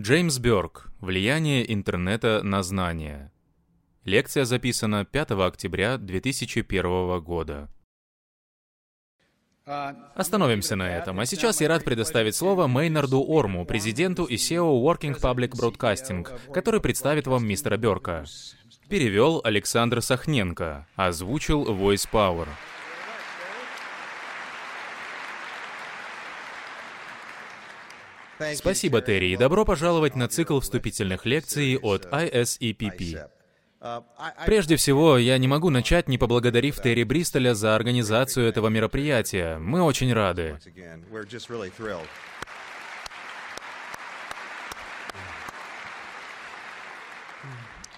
Джеймс Бёрк. Влияние интернета на знания. Лекция записана 5 октября 2001 года. Остановимся на этом. А сейчас я рад предоставить слово Мейнарду Орму, президенту и SEO Working Public Broadcasting, который представит вам мистера Бёрка. Перевел Александр Сахненко, озвучил Voice Power. Спасибо, Терри, и добро пожаловать на цикл вступительных лекций от ISEPP. Прежде всего, я не могу начать, не поблагодарив Терри Бристоля за организацию этого мероприятия. Мы очень рады.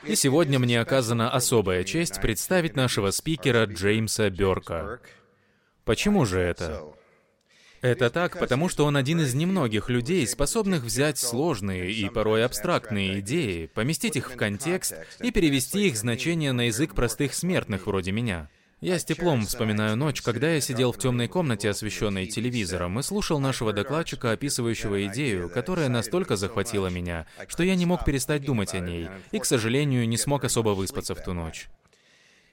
И сегодня мне оказана особая честь представить нашего спикера Джеймса Бёрка. Почему же это? Это так, потому что он один из немногих людей, способных взять сложные и порой абстрактные идеи, поместить их в контекст и перевести их значение на язык простых смертных вроде меня. Я с теплом вспоминаю ночь, когда я сидел в темной комнате, освещенной телевизором, и слушал нашего докладчика, описывающего идею, которая настолько захватила меня, что я не мог перестать думать о ней, и, к сожалению, не смог особо выспаться в ту ночь.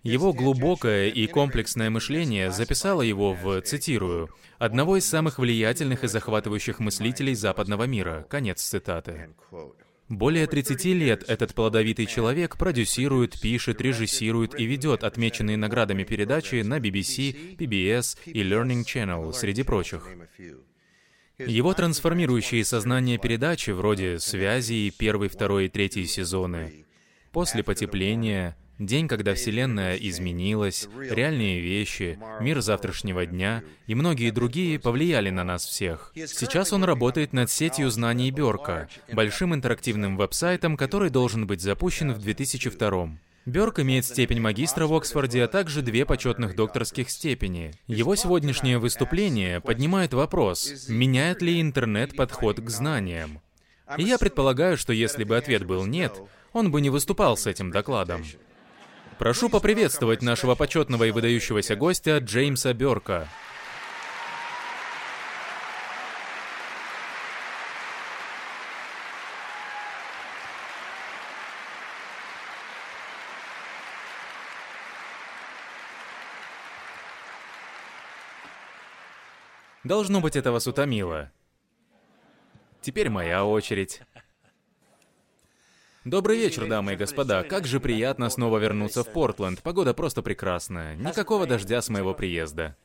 Его глубокое и комплексное мышление записало его в, цитирую, «одного из самых влиятельных и захватывающих мыслителей западного мира». Конец цитаты. Более 30 лет этот плодовитый человек продюсирует, пишет, режиссирует и ведет отмеченные наградами передачи на BBC, PBS и Learning Channel, среди прочих. Его трансформирующие сознание передачи, вроде «Связи» первый, второй и третий сезоны, «После потепления», День, когда Вселенная изменилась, реальные вещи, мир завтрашнего дня и многие другие повлияли на нас всех. Сейчас он работает над сетью знаний Бёрка, большим интерактивным веб-сайтом, который должен быть запущен в 2002 Бёрк имеет степень магистра в Оксфорде, а также две почетных докторских степени. Его сегодняшнее выступление поднимает вопрос, меняет ли интернет подход к знаниям. И я предполагаю, что если бы ответ был «нет», он бы не выступал с этим докладом. Прошу поприветствовать нашего почетного и выдающегося гостя Джеймса Бёрка. Должно быть, это вас утомило. Теперь моя очередь. Добрый вечер, дамы и господа. Как же приятно снова вернуться в Портленд. Погода просто прекрасная. Никакого дождя с моего приезда.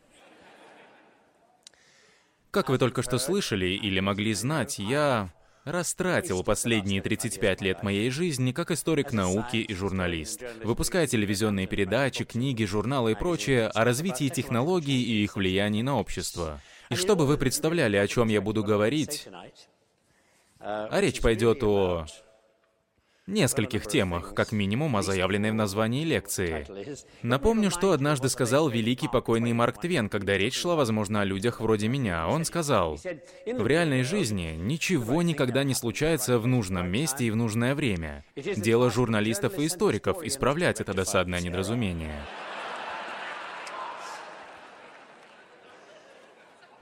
Как вы только что слышали или могли знать, я растратил последние 35 лет моей жизни как историк науки и журналист, выпуская телевизионные передачи, книги, журналы и прочее о развитии технологий и их влиянии на общество. И чтобы вы представляли, о чем я буду говорить, а речь пойдет о нескольких темах, как минимум о заявленной в названии лекции. Напомню, что однажды сказал великий покойный Марк Твен, когда речь шла, возможно, о людях вроде меня. Он сказал, «В реальной жизни ничего никогда не случается в нужном месте и в нужное время. Дело журналистов и историков исправлять это досадное недоразумение».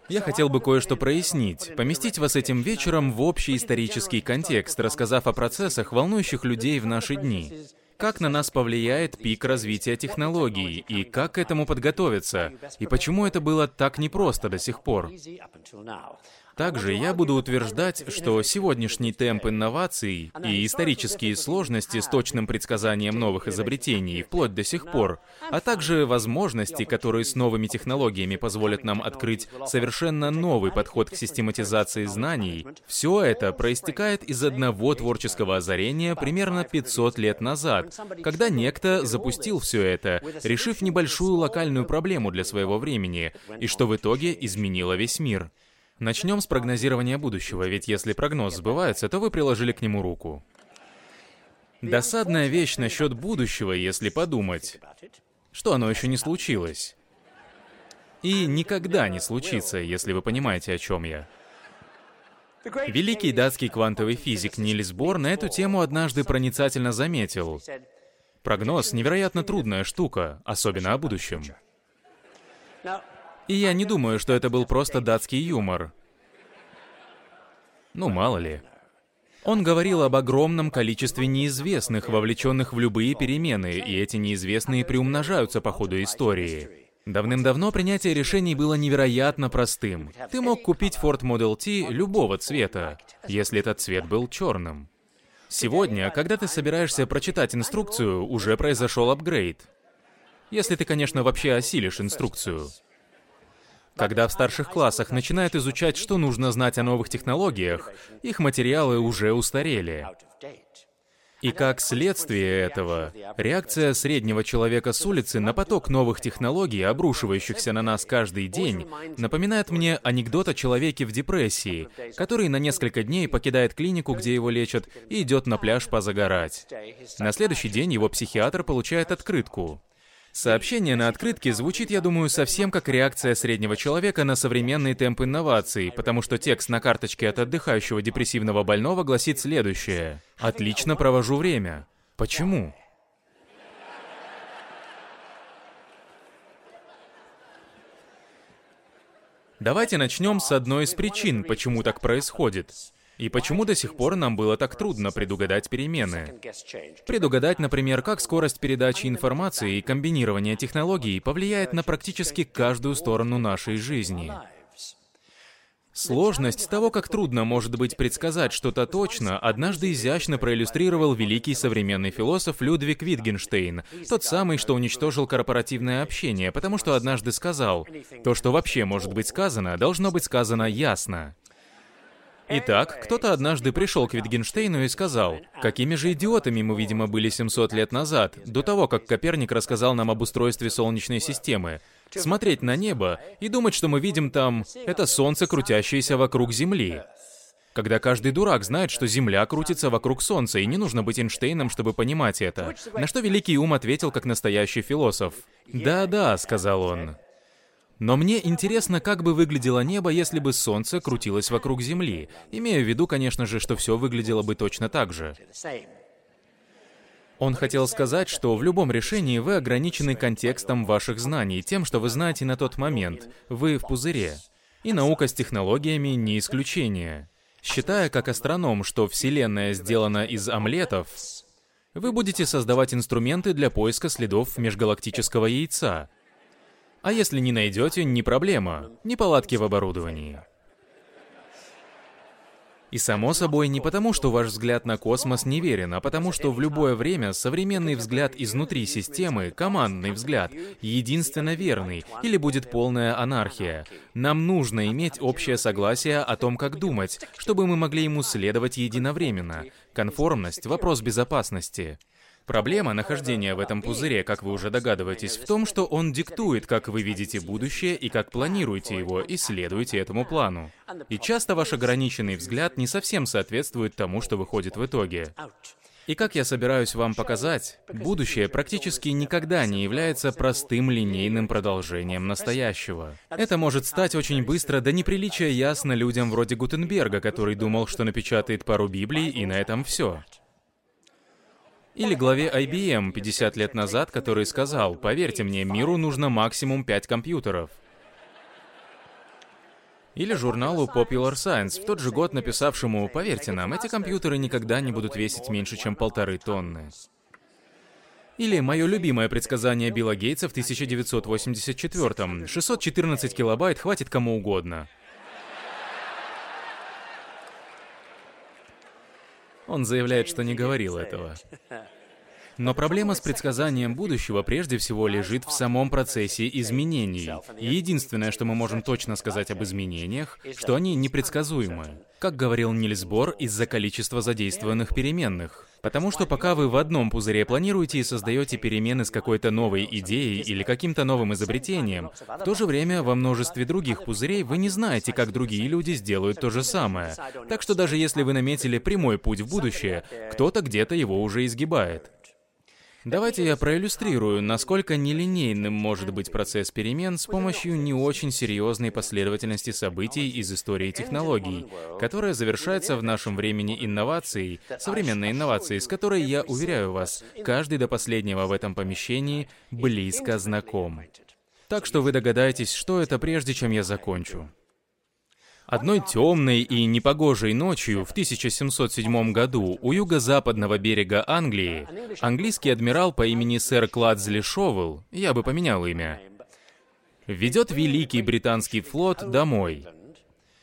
Я хотел бы кое-что прояснить, поместить вас этим вечером в общий исторический контекст, рассказав о процессах, волнующих людей в наши дни. Как на нас повлияет пик развития технологий, и как к этому подготовиться, и почему это было так непросто до сих пор. Также я буду утверждать, что сегодняшний темп инноваций и исторические сложности с точным предсказанием новых изобретений вплоть до сих пор, а также возможности, которые с новыми технологиями позволят нам открыть совершенно новый подход к систематизации знаний, все это проистекает из одного творческого озарения примерно 500 лет назад, когда некто запустил все это, решив небольшую локальную проблему для своего времени, и что в итоге изменило весь мир. Начнем с прогнозирования будущего, ведь если прогноз сбывается, то вы приложили к нему руку. Досадная вещь насчет будущего, если подумать, что оно еще не случилось. И никогда не случится, если вы понимаете, о чем я. Великий датский квантовый физик Нильс Бор на эту тему однажды проницательно заметил. Прогноз — невероятно трудная штука, особенно о будущем. И я не думаю, что это был просто датский юмор. Ну, мало ли. Он говорил об огромном количестве неизвестных, вовлеченных в любые перемены, и эти неизвестные приумножаются по ходу истории. Давным-давно принятие решений было невероятно простым. Ты мог купить Ford Model T любого цвета, если этот цвет был черным. Сегодня, когда ты собираешься прочитать инструкцию, уже произошел апгрейд. Если ты, конечно, вообще осилишь инструкцию. Когда в старших классах начинают изучать, что нужно знать о новых технологиях, их материалы уже устарели. И как следствие этого, реакция среднего человека с улицы на поток новых технологий, обрушивающихся на нас каждый день, напоминает мне анекдот о человеке в депрессии, который на несколько дней покидает клинику, где его лечат, и идет на пляж позагорать. На следующий день его психиатр получает открытку. Сообщение на открытке звучит, я думаю, совсем как реакция среднего человека на современный темп инноваций, потому что текст на карточке от отдыхающего депрессивного больного гласит следующее. «Отлично провожу время». Почему? Давайте начнем с одной из причин, почему так происходит. И почему до сих пор нам было так трудно предугадать перемены? Предугадать, например, как скорость передачи информации и комбинирование технологий повлияет на практически каждую сторону нашей жизни. Сложность того, как трудно может быть предсказать что-то точно, однажды изящно проиллюстрировал великий современный философ Людвиг Витгенштейн, тот самый, что уничтожил корпоративное общение, потому что однажды сказал, «То, что вообще может быть сказано, должно быть сказано ясно». Итак, кто-то однажды пришел к Витгенштейну и сказал, какими же идиотами мы, видимо, были 700 лет назад, до того, как Коперник рассказал нам об устройстве Солнечной системы. Смотреть на небо и думать, что мы видим там, это Солнце, крутящееся вокруг Земли. Когда каждый дурак знает, что Земля крутится вокруг Солнца, и не нужно быть Эйнштейном, чтобы понимать это. На что великий ум ответил как настоящий философ. «Да-да», — сказал он, но мне интересно, как бы выглядело небо, если бы Солнце крутилось вокруг Земли, имея в виду, конечно же, что все выглядело бы точно так же. Он хотел сказать, что в любом решении вы ограничены контекстом ваших знаний, тем, что вы знаете на тот момент. Вы в пузыре. И наука с технологиями не исключение. Считая как астроном, что Вселенная сделана из омлетов, вы будете создавать инструменты для поиска следов межгалактического яйца, а если не найдете, не проблема. Неполадки в оборудовании. И само собой не потому, что ваш взгляд на космос неверен, а потому что в любое время современный взгляд изнутри системы, командный взгляд, единственно верный, или будет полная анархия. Нам нужно иметь общее согласие о том, как думать, чтобы мы могли ему следовать единовременно. Конформность — вопрос безопасности. Проблема нахождения в этом пузыре, как вы уже догадываетесь, в том, что он диктует, как вы видите будущее и как планируете его, и следуете этому плану. И часто ваш ограниченный взгляд не совсем соответствует тому, что выходит в итоге. И как я собираюсь вам показать, будущее практически никогда не является простым линейным продолжением настоящего. Это может стать очень быстро до неприличия ясно людям вроде Гутенберга, который думал, что напечатает пару Библий, и на этом все. Или главе IBM 50 лет назад, который сказал, поверьте мне, миру нужно максимум 5 компьютеров. Или журналу Popular Science, в тот же год написавшему, поверьте нам, эти компьютеры никогда не будут весить меньше, чем полторы тонны. Или мое любимое предсказание Билла Гейтса в 1984-м. 614 килобайт хватит кому угодно. Он заявляет, что не говорил этого. Но проблема с предсказанием будущего прежде всего лежит в самом процессе изменений. И единственное, что мы можем точно сказать об изменениях, что они непредсказуемы. Как говорил Нильс Бор, из-за количества задействованных переменных. Потому что пока вы в одном пузыре планируете и создаете перемены с какой-то новой идеей или каким-то новым изобретением, в то же время во множестве других пузырей вы не знаете, как другие люди сделают то же самое. Так что даже если вы наметили прямой путь в будущее, кто-то где-то его уже изгибает. Давайте я проиллюстрирую, насколько нелинейным может быть процесс перемен с помощью не очень серьезной последовательности событий из истории технологий, которая завершается в нашем времени инновацией, современной инновацией, с которой, я уверяю вас, каждый до последнего в этом помещении близко знаком. Так что вы догадаетесь, что это прежде чем я закончу. Одной темной и непогожей ночью в 1707 году у юго-западного берега Англии английский адмирал по имени сэр Кладзли Шовел, я бы поменял имя, ведет великий британский флот домой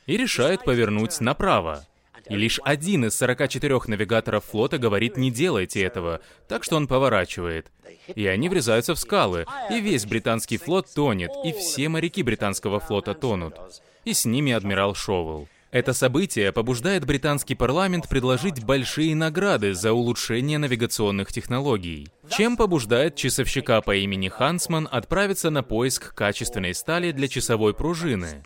и решает повернуть направо. И лишь один из 44 навигаторов флота говорит «не делайте этого», так что он поворачивает. И они врезаются в скалы, и весь британский флот тонет, и все моряки британского флота тонут. И с ними адмирал Шоуэлл. Это событие побуждает британский парламент предложить большие награды за улучшение навигационных технологий, чем побуждает часовщика по имени Хансман отправиться на поиск качественной стали для часовой пружины.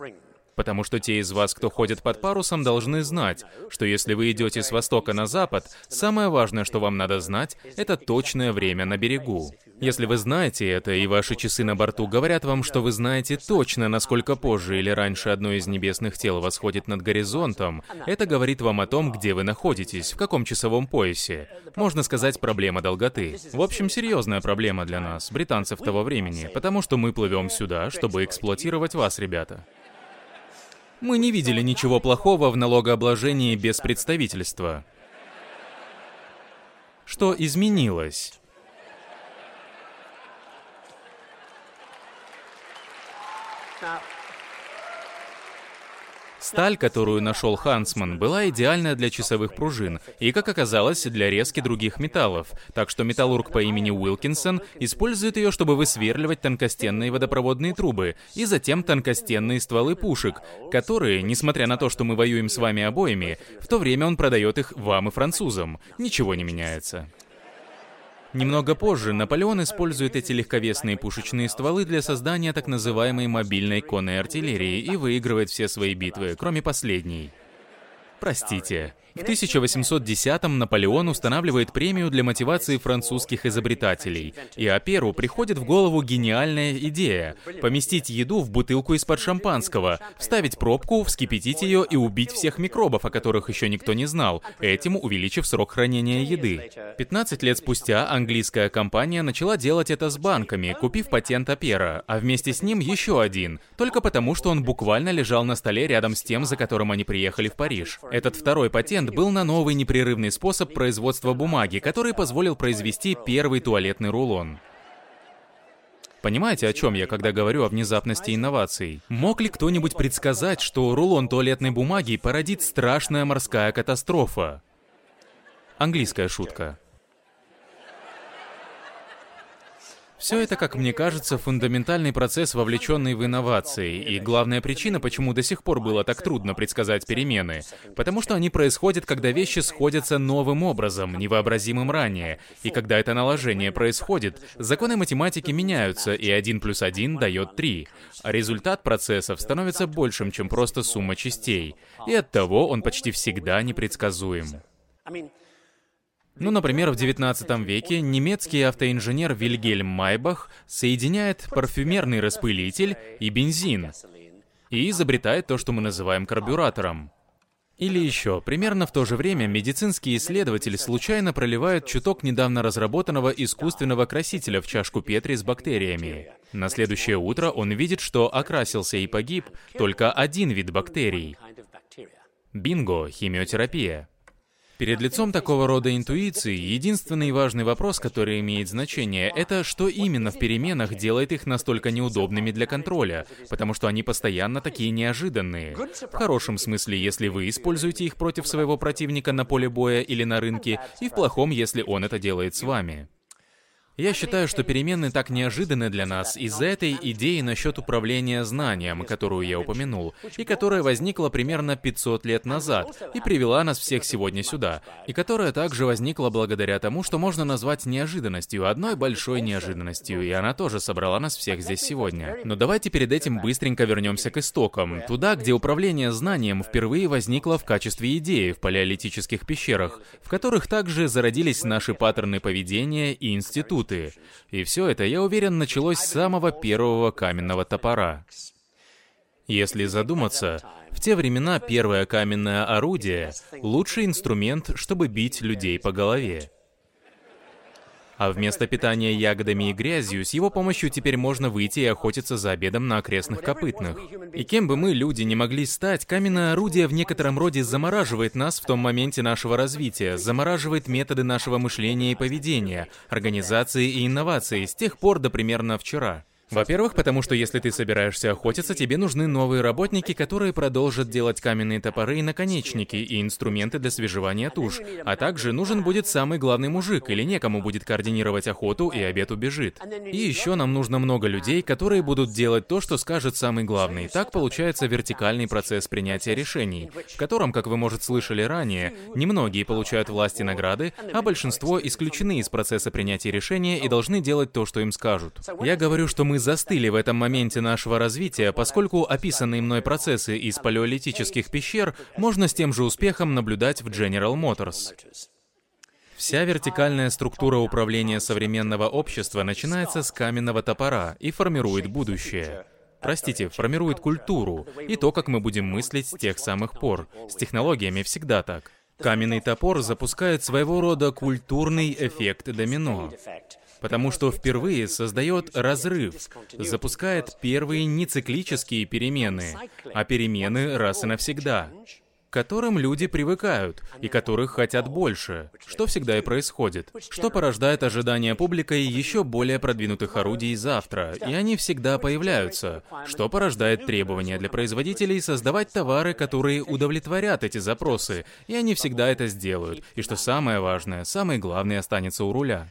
Потому что те из вас, кто ходит под парусом, должны знать, что если вы идете с востока на запад, самое важное, что вам надо знать, это точное время на берегу. Если вы знаете это, и ваши часы на борту говорят вам, что вы знаете точно, насколько позже или раньше одно из небесных тел восходит над горизонтом, это говорит вам о том, где вы находитесь, в каком часовом поясе. Можно сказать, проблема долготы. В общем, серьезная проблема для нас, британцев того времени, потому что мы плывем сюда, чтобы эксплуатировать вас, ребята. Мы не видели ничего плохого в налогообложении без представительства. Что изменилось? Сталь, которую нашел Хансман, была идеальная для часовых пружин и, как оказалось, для резки других металлов, так что металлург по имени Уилкинсон использует ее, чтобы высверливать тонкостенные водопроводные трубы и затем тонкостенные стволы пушек, которые, несмотря на то, что мы воюем с вами обоими, в то время он продает их вам и французам. Ничего не меняется. Немного позже Наполеон использует эти легковесные пушечные стволы для создания так называемой мобильной конной артиллерии и выигрывает все свои битвы, кроме последней. Простите. В 1810-м Наполеон устанавливает премию для мотивации французских изобретателей, и Аперу приходит в голову гениальная идея — поместить еду в бутылку из-под шампанского, вставить пробку, вскипятить ее и убить всех микробов, о которых еще никто не знал, этим увеличив срок хранения еды. 15 лет спустя английская компания начала делать это с банками, купив патент Апера, а вместе с ним еще один, только потому, что он буквально лежал на столе рядом с тем, за которым они приехали в Париж. Этот второй патент патент был на новый непрерывный способ производства бумаги, который позволил произвести первый туалетный рулон. Понимаете, о чем я, когда говорю о внезапности инноваций? Мог ли кто-нибудь предсказать, что рулон туалетной бумаги породит страшная морская катастрофа? Английская шутка. Все это, как мне кажется, фундаментальный процесс, вовлеченный в инновации, и главная причина, почему до сих пор было так трудно предсказать перемены, потому что они происходят, когда вещи сходятся новым образом, невообразимым ранее, и когда это наложение происходит, законы математики меняются, и 1 плюс 1 дает 3, а результат процессов становится большим, чем просто сумма частей, и оттого он почти всегда непредсказуем. Ну, например, в 19 веке немецкий автоинженер Вильгельм Майбах соединяет парфюмерный распылитель и бензин и изобретает то, что мы называем карбюратором. Или еще, примерно в то же время медицинский исследователь случайно проливает чуток недавно разработанного искусственного красителя в чашку Петри с бактериями. На следующее утро он видит, что окрасился и погиб только один вид бактерий. Бинго, химиотерапия. Перед лицом такого рода интуиции, единственный важный вопрос, который имеет значение, это что именно в переменах делает их настолько неудобными для контроля, потому что они постоянно такие неожиданные. В хорошем смысле, если вы используете их против своего противника на поле боя или на рынке, и в плохом, если он это делает с вами. Я считаю, что перемены так неожиданны для нас из-за этой идеи насчет управления знанием, которую я упомянул, и которая возникла примерно 500 лет назад и привела нас всех сегодня сюда, и которая также возникла благодаря тому, что можно назвать неожиданностью, одной большой неожиданностью, и она тоже собрала нас всех здесь сегодня. Но давайте перед этим быстренько вернемся к истокам, туда, где управление знанием впервые возникло в качестве идеи в палеолитических пещерах, в которых также зародились наши паттерны поведения и институты, институты. И все это, я уверен, началось с самого первого каменного топора. Если задуматься, в те времена первое каменное орудие — лучший инструмент, чтобы бить людей по голове. А вместо питания ягодами и грязью, с его помощью теперь можно выйти и охотиться за обедом на окрестных копытных. И кем бы мы, люди, не могли стать, каменное орудие в некотором роде замораживает нас в том моменте нашего развития, замораживает методы нашего мышления и поведения, организации и инновации с тех пор до примерно вчера. Во-первых, потому что если ты собираешься охотиться, тебе нужны новые работники, которые продолжат делать каменные топоры и наконечники, и инструменты для свежевания туш. А также нужен будет самый главный мужик, или некому будет координировать охоту, и обед убежит. И еще нам нужно много людей, которые будут делать то, что скажет самый главный. Так получается вертикальный процесс принятия решений, в котором, как вы, может, слышали ранее, немногие получают власти и награды, а большинство исключены из процесса принятия решения и должны делать то, что им скажут. Я говорю, что мы мы застыли в этом моменте нашего развития, поскольку описанные мной процессы из палеолитических пещер можно с тем же успехом наблюдать в General Motors. Вся вертикальная структура управления современного общества начинается с каменного топора и формирует будущее. Простите, формирует культуру и то, как мы будем мыслить с тех самых пор. С технологиями всегда так. Каменный топор запускает своего рода культурный эффект домино потому что впервые создает разрыв, запускает первые нециклические перемены, а перемены раз и навсегда, к которым люди привыкают и которых хотят больше, что всегда и происходит, что порождает ожидания публикой еще более продвинутых орудий завтра, и они всегда появляются, что порождает требования для производителей создавать товары, которые удовлетворят эти запросы, и они всегда это сделают, и что самое важное, самый главный останется у руля.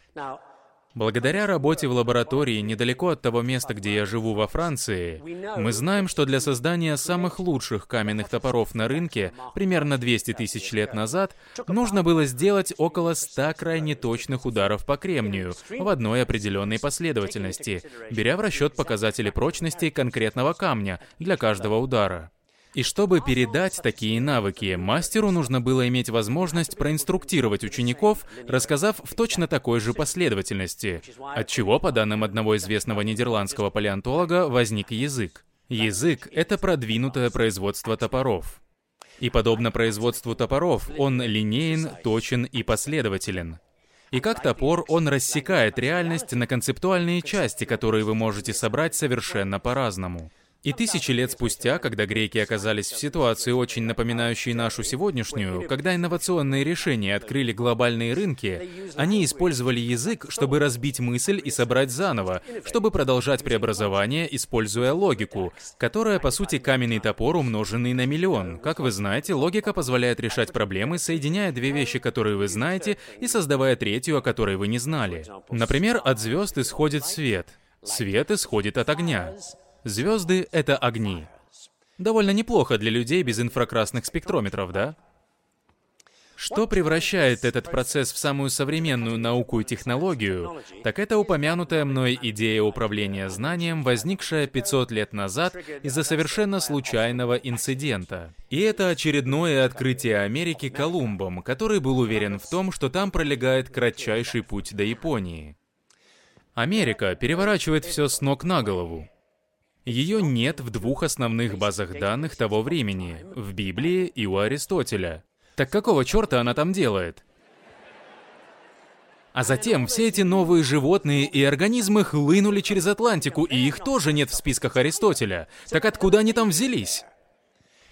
Благодаря работе в лаборатории недалеко от того места, где я живу во Франции, мы знаем, что для создания самых лучших каменных топоров на рынке примерно 200 тысяч лет назад нужно было сделать около 100 крайне точных ударов по кремнию в одной определенной последовательности, беря в расчет показатели прочности конкретного камня для каждого удара. И чтобы передать такие навыки, мастеру нужно было иметь возможность проинструктировать учеников, рассказав в точно такой же последовательности, от чего, по данным одного известного нидерландского палеонтолога, возник язык. Язык — это продвинутое производство топоров. И подобно производству топоров, он линеен, точен и последователен. И как топор, он рассекает реальность на концептуальные части, которые вы можете собрать совершенно по-разному. И тысячи лет спустя, когда греки оказались в ситуации, очень напоминающей нашу сегодняшнюю, когда инновационные решения открыли глобальные рынки, они использовали язык, чтобы разбить мысль и собрать заново, чтобы продолжать преобразование, используя логику, которая, по сути, каменный топор, умноженный на миллион. Как вы знаете, логика позволяет решать проблемы, соединяя две вещи, которые вы знаете, и создавая третью, о которой вы не знали. Например, от звезд исходит свет. Свет исходит от огня. Звезды — это огни. Довольно неплохо для людей без инфракрасных спектрометров, да? Что превращает этот процесс в самую современную науку и технологию, так это упомянутая мной идея управления знанием, возникшая 500 лет назад из-за совершенно случайного инцидента. И это очередное открытие Америки Колумбом, который был уверен в том, что там пролегает кратчайший путь до Японии. Америка переворачивает все с ног на голову. Ее нет в двух основных базах данных того времени, в Библии и у Аристотеля. Так какого черта она там делает? А затем все эти новые животные и организмы хлынули через Атлантику, и их тоже нет в списках Аристотеля. Так откуда они там взялись?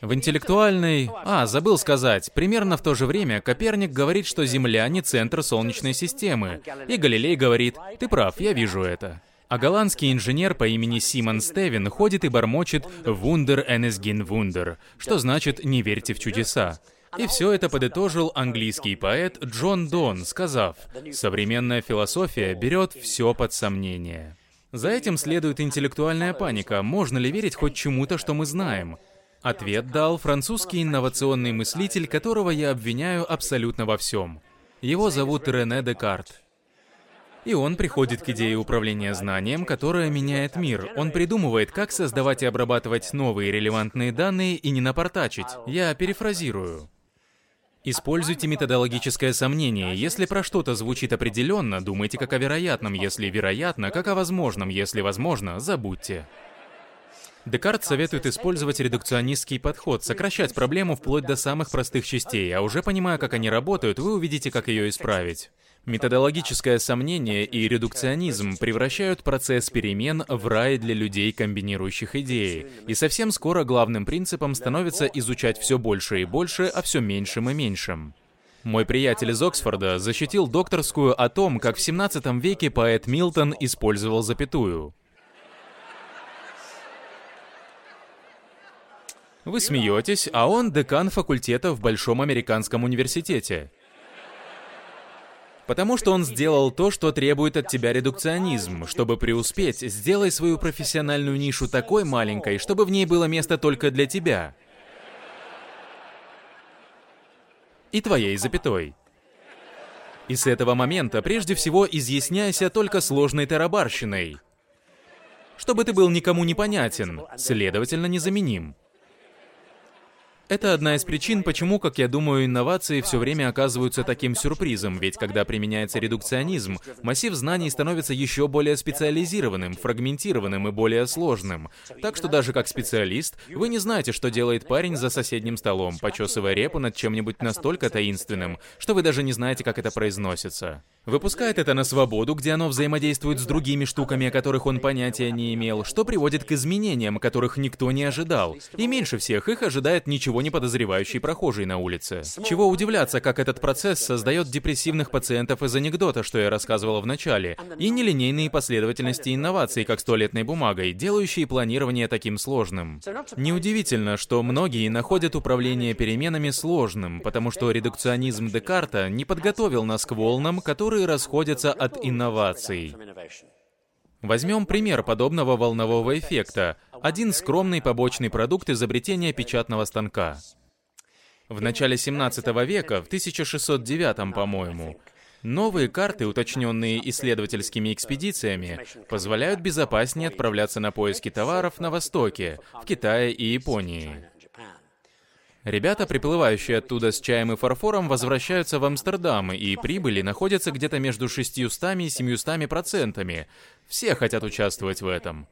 В интеллектуальной... А, забыл сказать, примерно в то же время Коперник говорит, что Земля не центр Солнечной системы. И Галилей говорит, ты прав, я вижу это. А голландский инженер по имени Симон Стевен ходит и бормочет «Wunder Enesgin Wunder», что значит «не верьте в чудеса». И все это подытожил английский поэт Джон Дон, сказав, «Современная философия берет все под сомнение». За этим следует интеллектуальная паника. Можно ли верить хоть чему-то, что мы знаем? Ответ дал французский инновационный мыслитель, которого я обвиняю абсолютно во всем. Его зовут Рене Декарт. И он приходит к идее управления знанием, которая меняет мир. Он придумывает, как создавать и обрабатывать новые релевантные данные и не напортачить. Я перефразирую. Используйте методологическое сомнение. Если про что-то звучит определенно, думайте как о вероятном. Если вероятно, как о возможном. Если возможно, забудьте. Декарт советует использовать редукционистский подход, сокращать проблему вплоть до самых простых частей, а уже понимая, как они работают, вы увидите, как ее исправить. Методологическое сомнение и редукционизм превращают процесс перемен в рай для людей, комбинирующих идеи. И совсем скоро главным принципом становится изучать все больше и больше, а все меньшим и меньшим. Мой приятель из Оксфорда защитил докторскую о том, как в 17 веке поэт Милтон использовал запятую. Вы смеетесь, а он декан факультета в Большом американском университете. Потому что он сделал то, что требует от тебя редукционизм. Чтобы преуспеть, сделай свою профессиональную нишу такой маленькой, чтобы в ней было место только для тебя. И твоей запятой. И с этого момента прежде всего изъясняйся только сложной тарабарщиной. Чтобы ты был никому непонятен, следовательно, незаменим. Это одна из причин, почему, как я думаю, инновации все время оказываются таким сюрпризом, ведь когда применяется редукционизм, массив знаний становится еще более специализированным, фрагментированным и более сложным. Так что даже как специалист, вы не знаете, что делает парень за соседним столом, почесывая репу над чем-нибудь настолько таинственным, что вы даже не знаете, как это произносится. Выпускает это на свободу, где оно взаимодействует с другими штуками, о которых он понятия не имел, что приводит к изменениям, которых никто не ожидал. И меньше всех их ожидает ничего не подозревающий прохожий на улице. Чего удивляться, как этот процесс создает депрессивных пациентов из анекдота, что я рассказывал в начале, и нелинейные последовательности инноваций, как с туалетной бумагой, делающие планирование таким сложным. Неудивительно, что многие находят управление переменами сложным, потому что редукционизм Декарта не подготовил нас к волнам, которые расходятся от инноваций. Возьмем пример подобного волнового эффекта. Один скромный побочный продукт изобретения печатного станка. В начале 17 века, в 1609, по-моему, Новые карты, уточненные исследовательскими экспедициями, позволяют безопаснее отправляться на поиски товаров на Востоке, в Китае и Японии. Ребята, приплывающие оттуда с чаем и фарфором, возвращаются в Амстердам, и прибыли находятся где-то между 600 и 700 процентами. Все хотят участвовать в этом.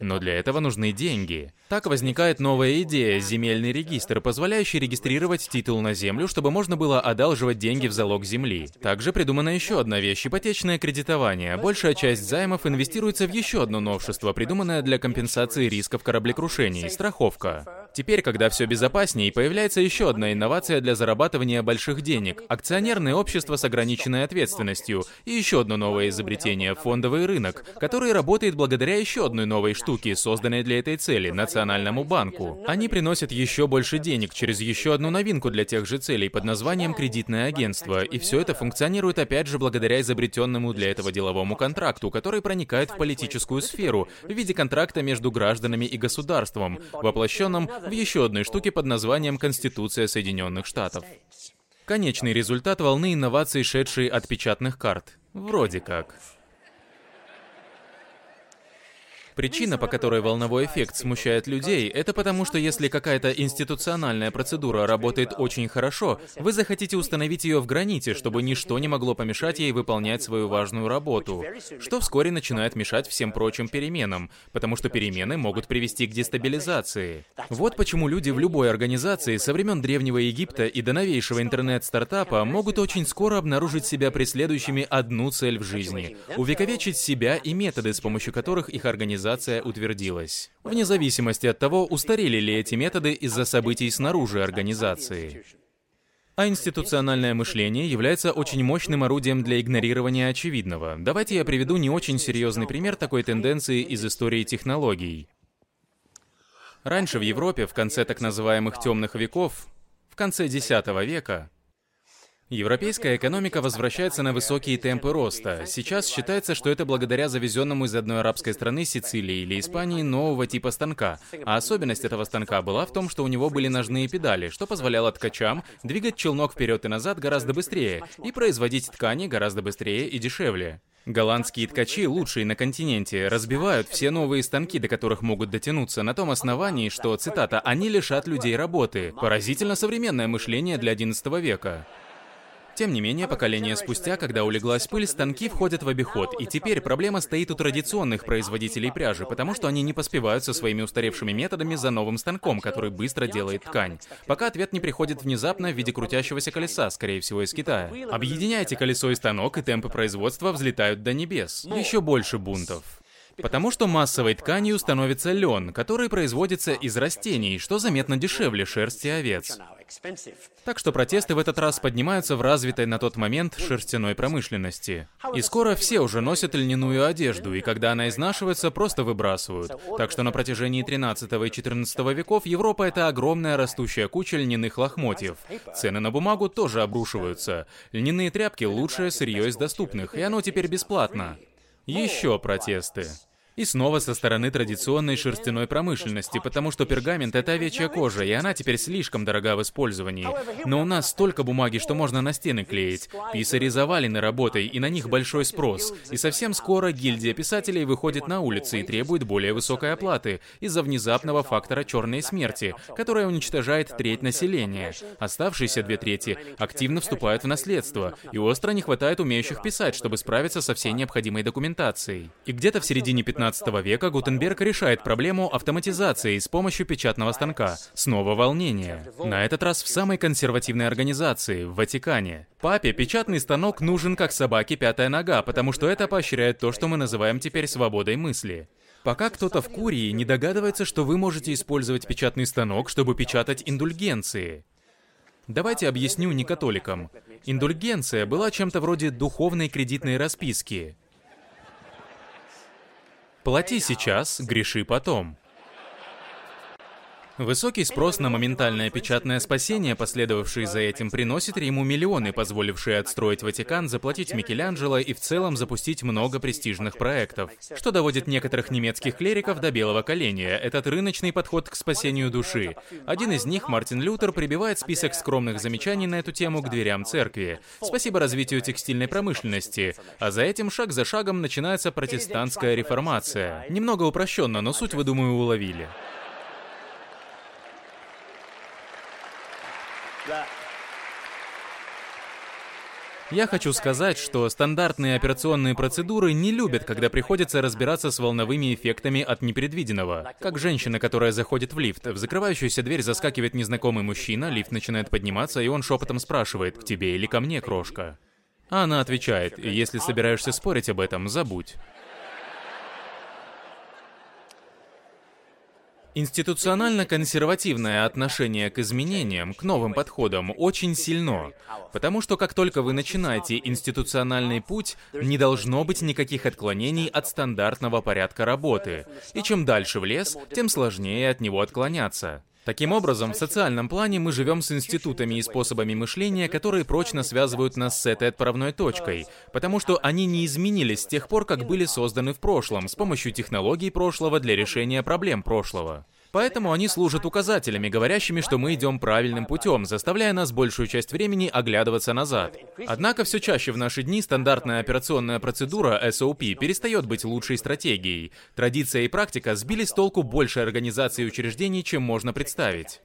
Но для этого нужны деньги. Так возникает новая идея – земельный регистр, позволяющий регистрировать титул на землю, чтобы можно было одалживать деньги в залог земли. Также придумана еще одна вещь – ипотечное кредитование. Большая часть займов инвестируется в еще одно новшество, придуманное для компенсации рисков кораблекрушений – страховка. Теперь, когда все безопаснее, появляется еще одна инновация для зарабатывания больших денег – акционерное общество с ограниченной ответственностью. И еще одно новое изобретение – фондовый рынок, который работает благодаря еще одной новой штуке штуки, созданные для этой цели, Национальному банку. Они приносят еще больше денег через еще одну новинку для тех же целей под названием кредитное агентство, и все это функционирует опять же благодаря изобретенному для этого деловому контракту, который проникает в политическую сферу в виде контракта между гражданами и государством, воплощенном в еще одной штуке под названием Конституция Соединенных Штатов. Конечный результат волны инноваций, шедшей от печатных карт. Вроде как. Причина, по которой волновой эффект смущает людей, это потому, что если какая-то институциональная процедура работает очень хорошо, вы захотите установить ее в граните, чтобы ничто не могло помешать ей выполнять свою важную работу, что вскоре начинает мешать всем прочим переменам, потому что перемены могут привести к дестабилизации. Вот почему люди в любой организации со времен Древнего Египта и до новейшего интернет-стартапа могут очень скоро обнаружить себя преследующими одну цель в жизни — увековечить себя и методы, с помощью которых их организация организация утвердилась. Вне зависимости от того, устарели ли эти методы из-за событий снаружи организации. А институциональное мышление является очень мощным орудием для игнорирования очевидного. Давайте я приведу не очень серьезный пример такой тенденции из истории технологий. Раньше в Европе, в конце так называемых темных веков, в конце X века, Европейская экономика возвращается на высокие темпы роста. Сейчас считается, что это благодаря завезенному из одной арабской страны Сицилии или Испании нового типа станка. А особенность этого станка была в том, что у него были ножные педали, что позволяло ткачам двигать челнок вперед и назад гораздо быстрее и производить ткани гораздо быстрее и дешевле. Голландские ткачи, лучшие на континенте, разбивают все новые станки, до которых могут дотянуться, на том основании, что, цитата, «они лишат людей работы». Поразительно современное мышление для XI века. Тем не менее, поколение спустя, когда улеглась пыль, станки входят в обиход, и теперь проблема стоит у традиционных производителей пряжи, потому что они не поспевают со своими устаревшими методами за новым станком, который быстро делает ткань. Пока ответ не приходит внезапно в виде крутящегося колеса, скорее всего, из Китая. Объединяйте колесо и станок, и темпы производства взлетают до небес. Еще больше бунтов. Потому что массовой тканью становится лен, который производится из растений, что заметно дешевле шерсти овец. Так что протесты в этот раз поднимаются в развитой на тот момент шерстяной промышленности. И скоро все уже носят льняную одежду, и когда она изнашивается, просто выбрасывают. Так что на протяжении 13 и 14 веков Европа — это огромная растущая куча льняных лохмотьев. Цены на бумагу тоже обрушиваются. Льняные тряпки — лучшее сырье из доступных, и оно теперь бесплатно. Еще протесты. И снова со стороны традиционной шерстяной промышленности, потому что пергамент — это овечья кожа, и она теперь слишком дорога в использовании. Но у нас столько бумаги, что можно на стены клеить. Писари завалены работой, и на них большой спрос. И совсем скоро гильдия писателей выходит на улицы и требует более высокой оплаты из-за внезапного фактора черной смерти, которая уничтожает треть населения. Оставшиеся две трети активно вступают в наследство, и остро не хватает умеющих писать, чтобы справиться со всей необходимой документацией. И где-то в середине 15 19 века Гутенберг решает проблему автоматизации с помощью печатного станка. Снова волнение. На этот раз в самой консервативной организации, в Ватикане. Папе печатный станок нужен как собаке пятая нога, потому что это поощряет то, что мы называем теперь свободой мысли. Пока кто-то в Курии не догадывается, что вы можете использовать печатный станок, чтобы печатать индульгенции. Давайте объясню некатоликам. Индульгенция была чем-то вроде духовной кредитной расписки. Плати сейчас, греши потом. Высокий спрос на моментальное печатное спасение, последовавший за этим, приносит Риму миллионы, позволившие отстроить Ватикан, заплатить Микеланджело и в целом запустить много престижных проектов. Что доводит некоторых немецких клериков до белого коленя, этот рыночный подход к спасению души. Один из них, Мартин Лютер, прибивает список скромных замечаний на эту тему к дверям церкви. Спасибо развитию текстильной промышленности. А за этим шаг за шагом начинается протестантская реформация. Немного упрощенно, но суть, вы, думаю, уловили. Я хочу сказать, что стандартные операционные процедуры не любят, когда приходится разбираться с волновыми эффектами от непредвиденного. Как женщина, которая заходит в лифт, в закрывающуюся дверь заскакивает незнакомый мужчина, лифт начинает подниматься, и он шепотом спрашивает, к тебе или ко мне, крошка? А она отвечает, если собираешься спорить об этом, забудь. Институционально-консервативное отношение к изменениям, к новым подходам очень сильно, потому что как только вы начинаете институциональный путь, не должно быть никаких отклонений от стандартного порядка работы, и чем дальше в лес, тем сложнее от него отклоняться. Таким образом, в социальном плане мы живем с институтами и способами мышления, которые прочно связывают нас с этой отправной точкой, потому что они не изменились с тех пор, как были созданы в прошлом, с помощью технологий прошлого для решения проблем прошлого. Поэтому они служат указателями, говорящими, что мы идем правильным путем, заставляя нас большую часть времени оглядываться назад. Однако все чаще в наши дни стандартная операционная процедура SOP перестает быть лучшей стратегией. Традиция и практика сбили с толку больше организаций и учреждений, чем можно представить.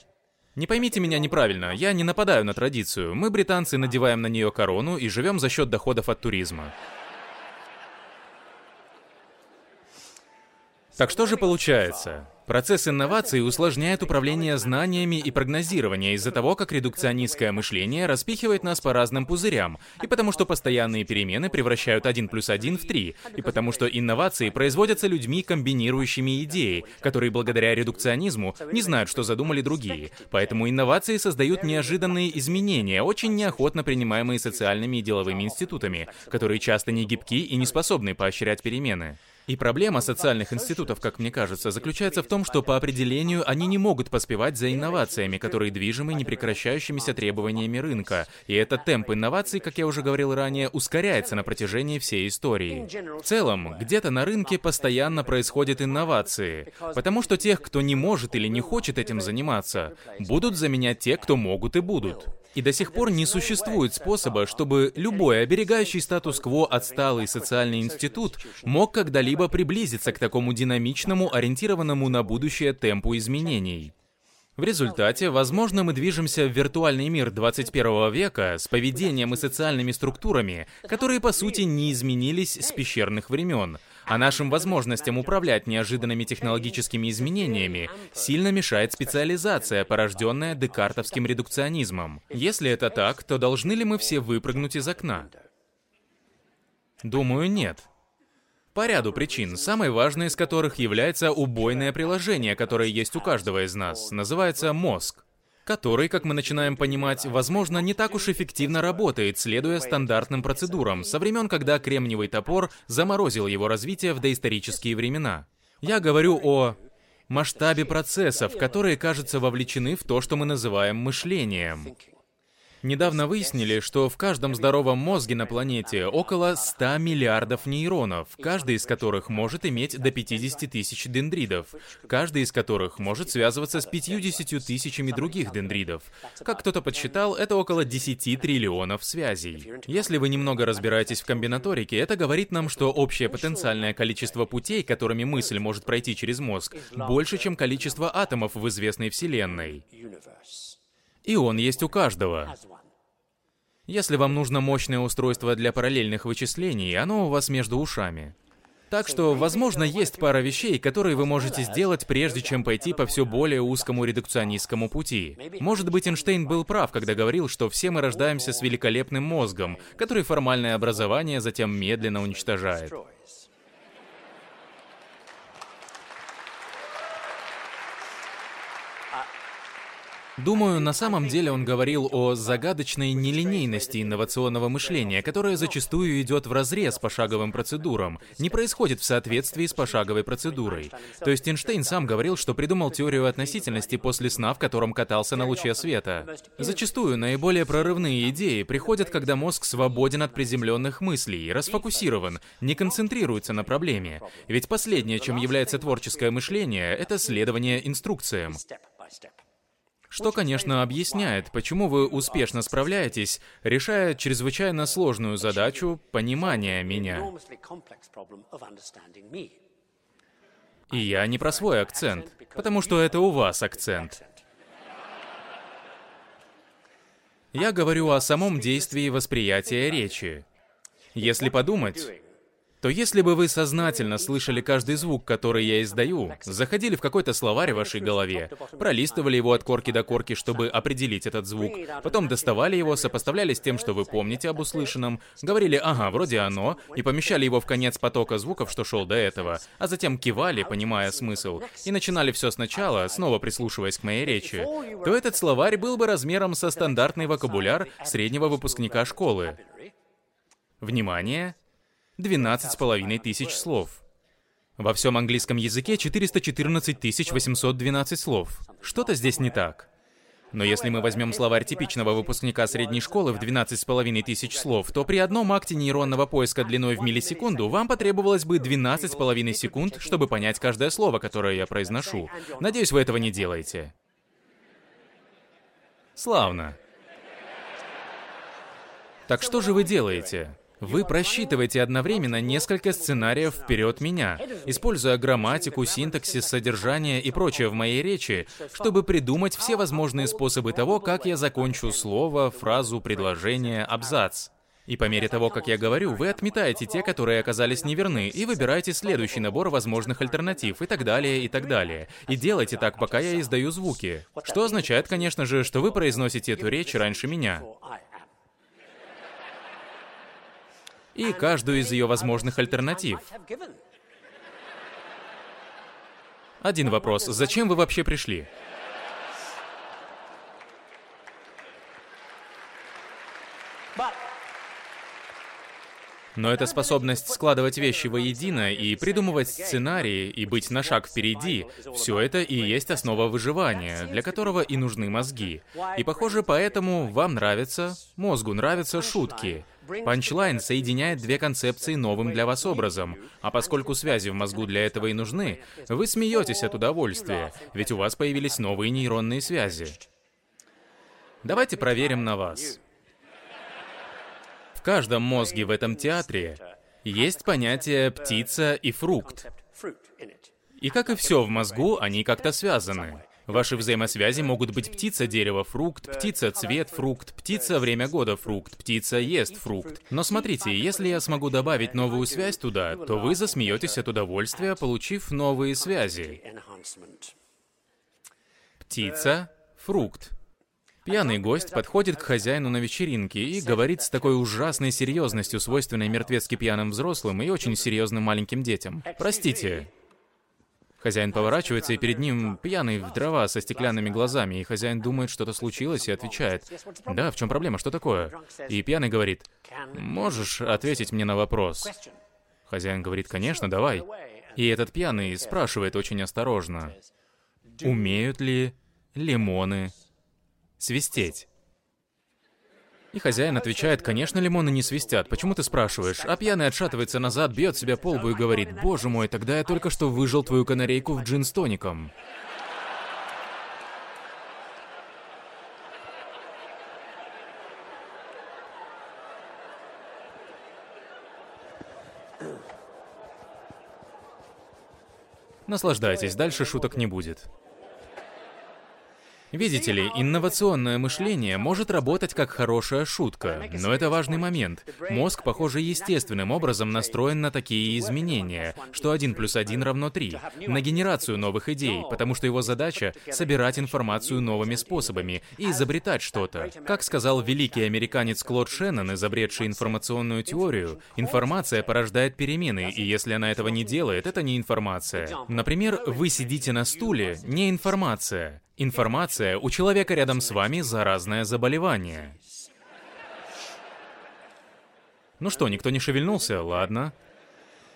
Не поймите меня неправильно, я не нападаю на традицию. Мы, британцы, надеваем на нее корону и живем за счет доходов от туризма. Так что же получается? Процесс инноваций усложняет управление знаниями и прогнозирование из-за того, как редукционистское мышление распихивает нас по разным пузырям, и потому что постоянные перемены превращают 1 плюс 1 в 3, и потому что инновации производятся людьми, комбинирующими идеи, которые благодаря редукционизму не знают, что задумали другие. Поэтому инновации создают неожиданные изменения, очень неохотно принимаемые социальными и деловыми институтами, которые часто не гибки и не способны поощрять перемены. И проблема социальных институтов, как мне кажется, заключается в том, что по определению они не могут поспевать за инновациями, которые движимы непрекращающимися требованиями рынка. И этот темп инноваций, как я уже говорил ранее, ускоряется на протяжении всей истории. В целом, где-то на рынке постоянно происходят инновации, потому что тех, кто не может или не хочет этим заниматься, будут заменять те, кто могут и будут. И до сих пор не существует способа, чтобы любой оберегающий статус-кво отсталый социальный институт мог когда-либо приблизиться к такому динамичному, ориентированному на будущее темпу изменений. В результате, возможно, мы движемся в виртуальный мир 21 века с поведением и социальными структурами, которые, по сути, не изменились с пещерных времен, а нашим возможностям управлять неожиданными технологическими изменениями сильно мешает специализация, порожденная декартовским редукционизмом. Если это так, то должны ли мы все выпрыгнуть из окна? Думаю, нет. По ряду причин, самой важной из которых является убойное приложение, которое есть у каждого из нас. Называется мозг который, как мы начинаем понимать, возможно, не так уж эффективно работает, следуя стандартным процедурам, со времен, когда кремниевый топор заморозил его развитие в доисторические времена. Я говорю о масштабе процессов, которые, кажется, вовлечены в то, что мы называем мышлением. Недавно выяснили, что в каждом здоровом мозге на планете около 100 миллиардов нейронов, каждый из которых может иметь до 50 тысяч дендридов, каждый из которых может связываться с 50 тысячами других дендридов. Как кто-то подсчитал, это около 10 триллионов связей. Если вы немного разбираетесь в комбинаторике, это говорит нам, что общее потенциальное количество путей, которыми мысль может пройти через мозг, больше, чем количество атомов в известной Вселенной. И он есть у каждого. Если вам нужно мощное устройство для параллельных вычислений, оно у вас между ушами. Так что, возможно, есть пара вещей, которые вы можете сделать, прежде чем пойти по все более узкому редукционистскому пути. Может быть, Эйнштейн был прав, когда говорил, что все мы рождаемся с великолепным мозгом, который формальное образование затем медленно уничтожает. Думаю, на самом деле он говорил о загадочной нелинейности инновационного мышления, которая зачастую идет в разрез пошаговым процедурам, не происходит в соответствии с пошаговой процедурой. То есть Эйнштейн сам говорил, что придумал теорию относительности после сна, в котором катался на луче света. Зачастую наиболее прорывные идеи приходят, когда мозг свободен от приземленных мыслей, расфокусирован, не концентрируется на проблеме. Ведь последнее, чем является творческое мышление, это следование инструкциям. Что, конечно, объясняет, почему вы успешно справляетесь, решая чрезвычайно сложную задачу понимания меня. И я не про свой акцент, потому что это у вас акцент. Я говорю о самом действии восприятия речи. Если подумать, то если бы вы сознательно слышали каждый звук, который я издаю, заходили в какой-то словарь в вашей голове, пролистывали его от корки до корки, чтобы определить этот звук, потом доставали его, сопоставляли с тем, что вы помните об услышанном, говорили «ага, вроде оно», и помещали его в конец потока звуков, что шел до этого, а затем кивали, понимая смысл, и начинали все сначала, снова прислушиваясь к моей речи, то этот словарь был бы размером со стандартный вокабуляр среднего выпускника школы. Внимание! 12,5 тысяч слов. Во всем английском языке 414 812 слов. Что-то здесь не так. Но если мы возьмем словарь типичного выпускника средней школы в 12,5 тысяч слов, то при одном акте нейронного поиска длиной в миллисекунду вам потребовалось бы 12,5 секунд, чтобы понять каждое слово, которое я произношу. Надеюсь, вы этого не делаете. Славно. Так что же вы делаете? Вы просчитываете одновременно несколько сценариев вперед меня, используя грамматику, синтаксис, содержание и прочее в моей речи, чтобы придумать все возможные способы того, как я закончу слово, фразу, предложение, абзац. И по мере того, как я говорю, вы отметаете те, которые оказались неверны, и выбираете следующий набор возможных альтернатив, и так далее, и так далее. И делайте так, пока я издаю звуки. Что означает, конечно же, что вы произносите эту речь раньше меня и каждую из ее возможных альтернатив. Один вопрос. Зачем вы вообще пришли? Но эта способность складывать вещи воедино и придумывать сценарии и быть на шаг впереди, все это и есть основа выживания, для которого и нужны мозги. И похоже, поэтому вам нравятся, мозгу нравятся шутки. Панчлайн соединяет две концепции новым для вас образом, а поскольку связи в мозгу для этого и нужны, вы смеетесь от удовольствия, ведь у вас появились новые нейронные связи. Давайте проверим на вас. В каждом мозге в этом театре есть понятие «птица» и «фрукт». И как и все в мозгу, они как-то связаны. Ваши взаимосвязи могут быть птица, дерево, фрукт, птица, цвет, фрукт, птица, время года, фрукт, птица ест фрукт. Но смотрите, если я смогу добавить новую связь туда, то вы засмеетесь от удовольствия, получив новые связи. Птица, фрукт. Пьяный гость подходит к хозяину на вечеринке и говорит с такой ужасной серьезностью, свойственной мертвецки пьяным взрослым и очень серьезным маленьким детям. «Простите, Хозяин поворачивается, и перед ним пьяный в дрова со стеклянными глазами, и хозяин думает, что-то случилось, и отвечает, «Да, в чем проблема, что такое?» И пьяный говорит, «Можешь ответить мне на вопрос?» Хозяин говорит, «Конечно, давай». И этот пьяный спрашивает очень осторожно, «Умеют ли лимоны свистеть?» И хозяин отвечает, конечно, лимоны не свистят, почему ты спрашиваешь? А пьяный отшатывается назад, бьет себя по лбу и говорит, боже мой, тогда я только что выжил твою канарейку в джин с тоником. Наслаждайтесь, дальше шуток не будет. Видите ли, инновационное мышление может работать как хорошая шутка, но это важный момент. Мозг, похоже, естественным образом настроен на такие изменения, что 1 плюс 1 равно 3, на генерацию новых идей, потому что его задача — собирать информацию новыми способами и изобретать что-то. Как сказал великий американец Клод Шеннон, изобретший информационную теорию, информация порождает перемены, и если она этого не делает, это не информация. Например, вы сидите на стуле — не информация. Информация у человека рядом с вами заразное заболевание. Ну что, никто не шевельнулся? Ладно.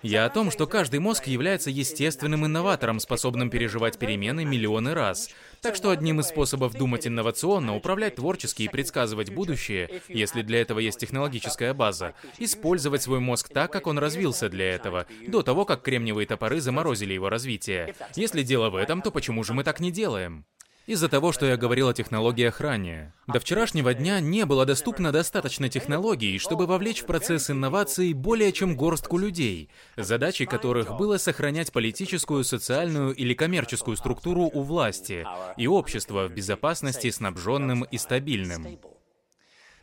Я о том, что каждый мозг является естественным инноватором, способным переживать перемены миллионы раз. Так что одним из способов думать инновационно, управлять творчески и предсказывать будущее, если для этого есть технологическая база, использовать свой мозг так, как он развился для этого, до того, как кремниевые топоры заморозили его развитие. Если дело в этом, то почему же мы так не делаем? Из-за того, что я говорил о технологиях ранее. До вчерашнего дня не было доступно достаточно технологий, чтобы вовлечь в процесс инноваций более чем горстку людей, задачей которых было сохранять политическую, социальную или коммерческую структуру у власти и общество в безопасности, снабженным и стабильным.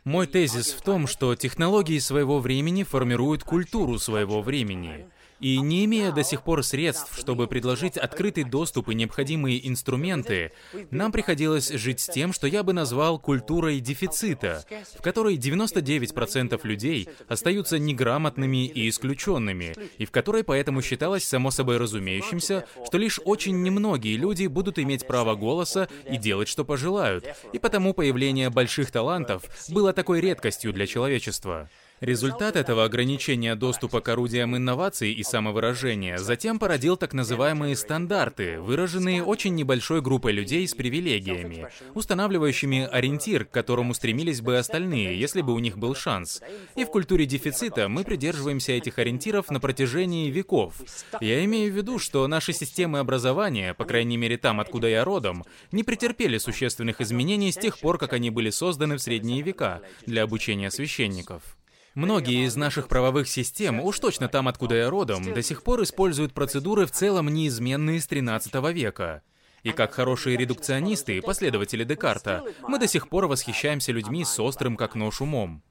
Мой тезис в том, что технологии своего времени формируют культуру своего времени. И не имея до сих пор средств, чтобы предложить открытый доступ и необходимые инструменты, нам приходилось жить с тем, что я бы назвал культурой дефицита, в которой 99% людей остаются неграмотными и исключенными, и в которой поэтому считалось само собой разумеющимся, что лишь очень немногие люди будут иметь право голоса и делать, что пожелают, и потому появление больших талантов было такой редкостью для человечества. Результат этого ограничения доступа к орудиям инноваций и самовыражения затем породил так называемые стандарты, выраженные очень небольшой группой людей с привилегиями, устанавливающими ориентир, к которому стремились бы остальные, если бы у них был шанс. И в культуре дефицита мы придерживаемся этих ориентиров на протяжении веков. Я имею в виду, что наши системы образования, по крайней мере там, откуда я родом, не претерпели существенных изменений с тех пор, как они были созданы в средние века для обучения священников. Многие из наших правовых систем, уж точно там, откуда я родом, до сих пор используют процедуры в целом неизменные с 13 века. И как хорошие редукционисты и последователи Декарта, мы до сих пор восхищаемся людьми с острым как нож умом.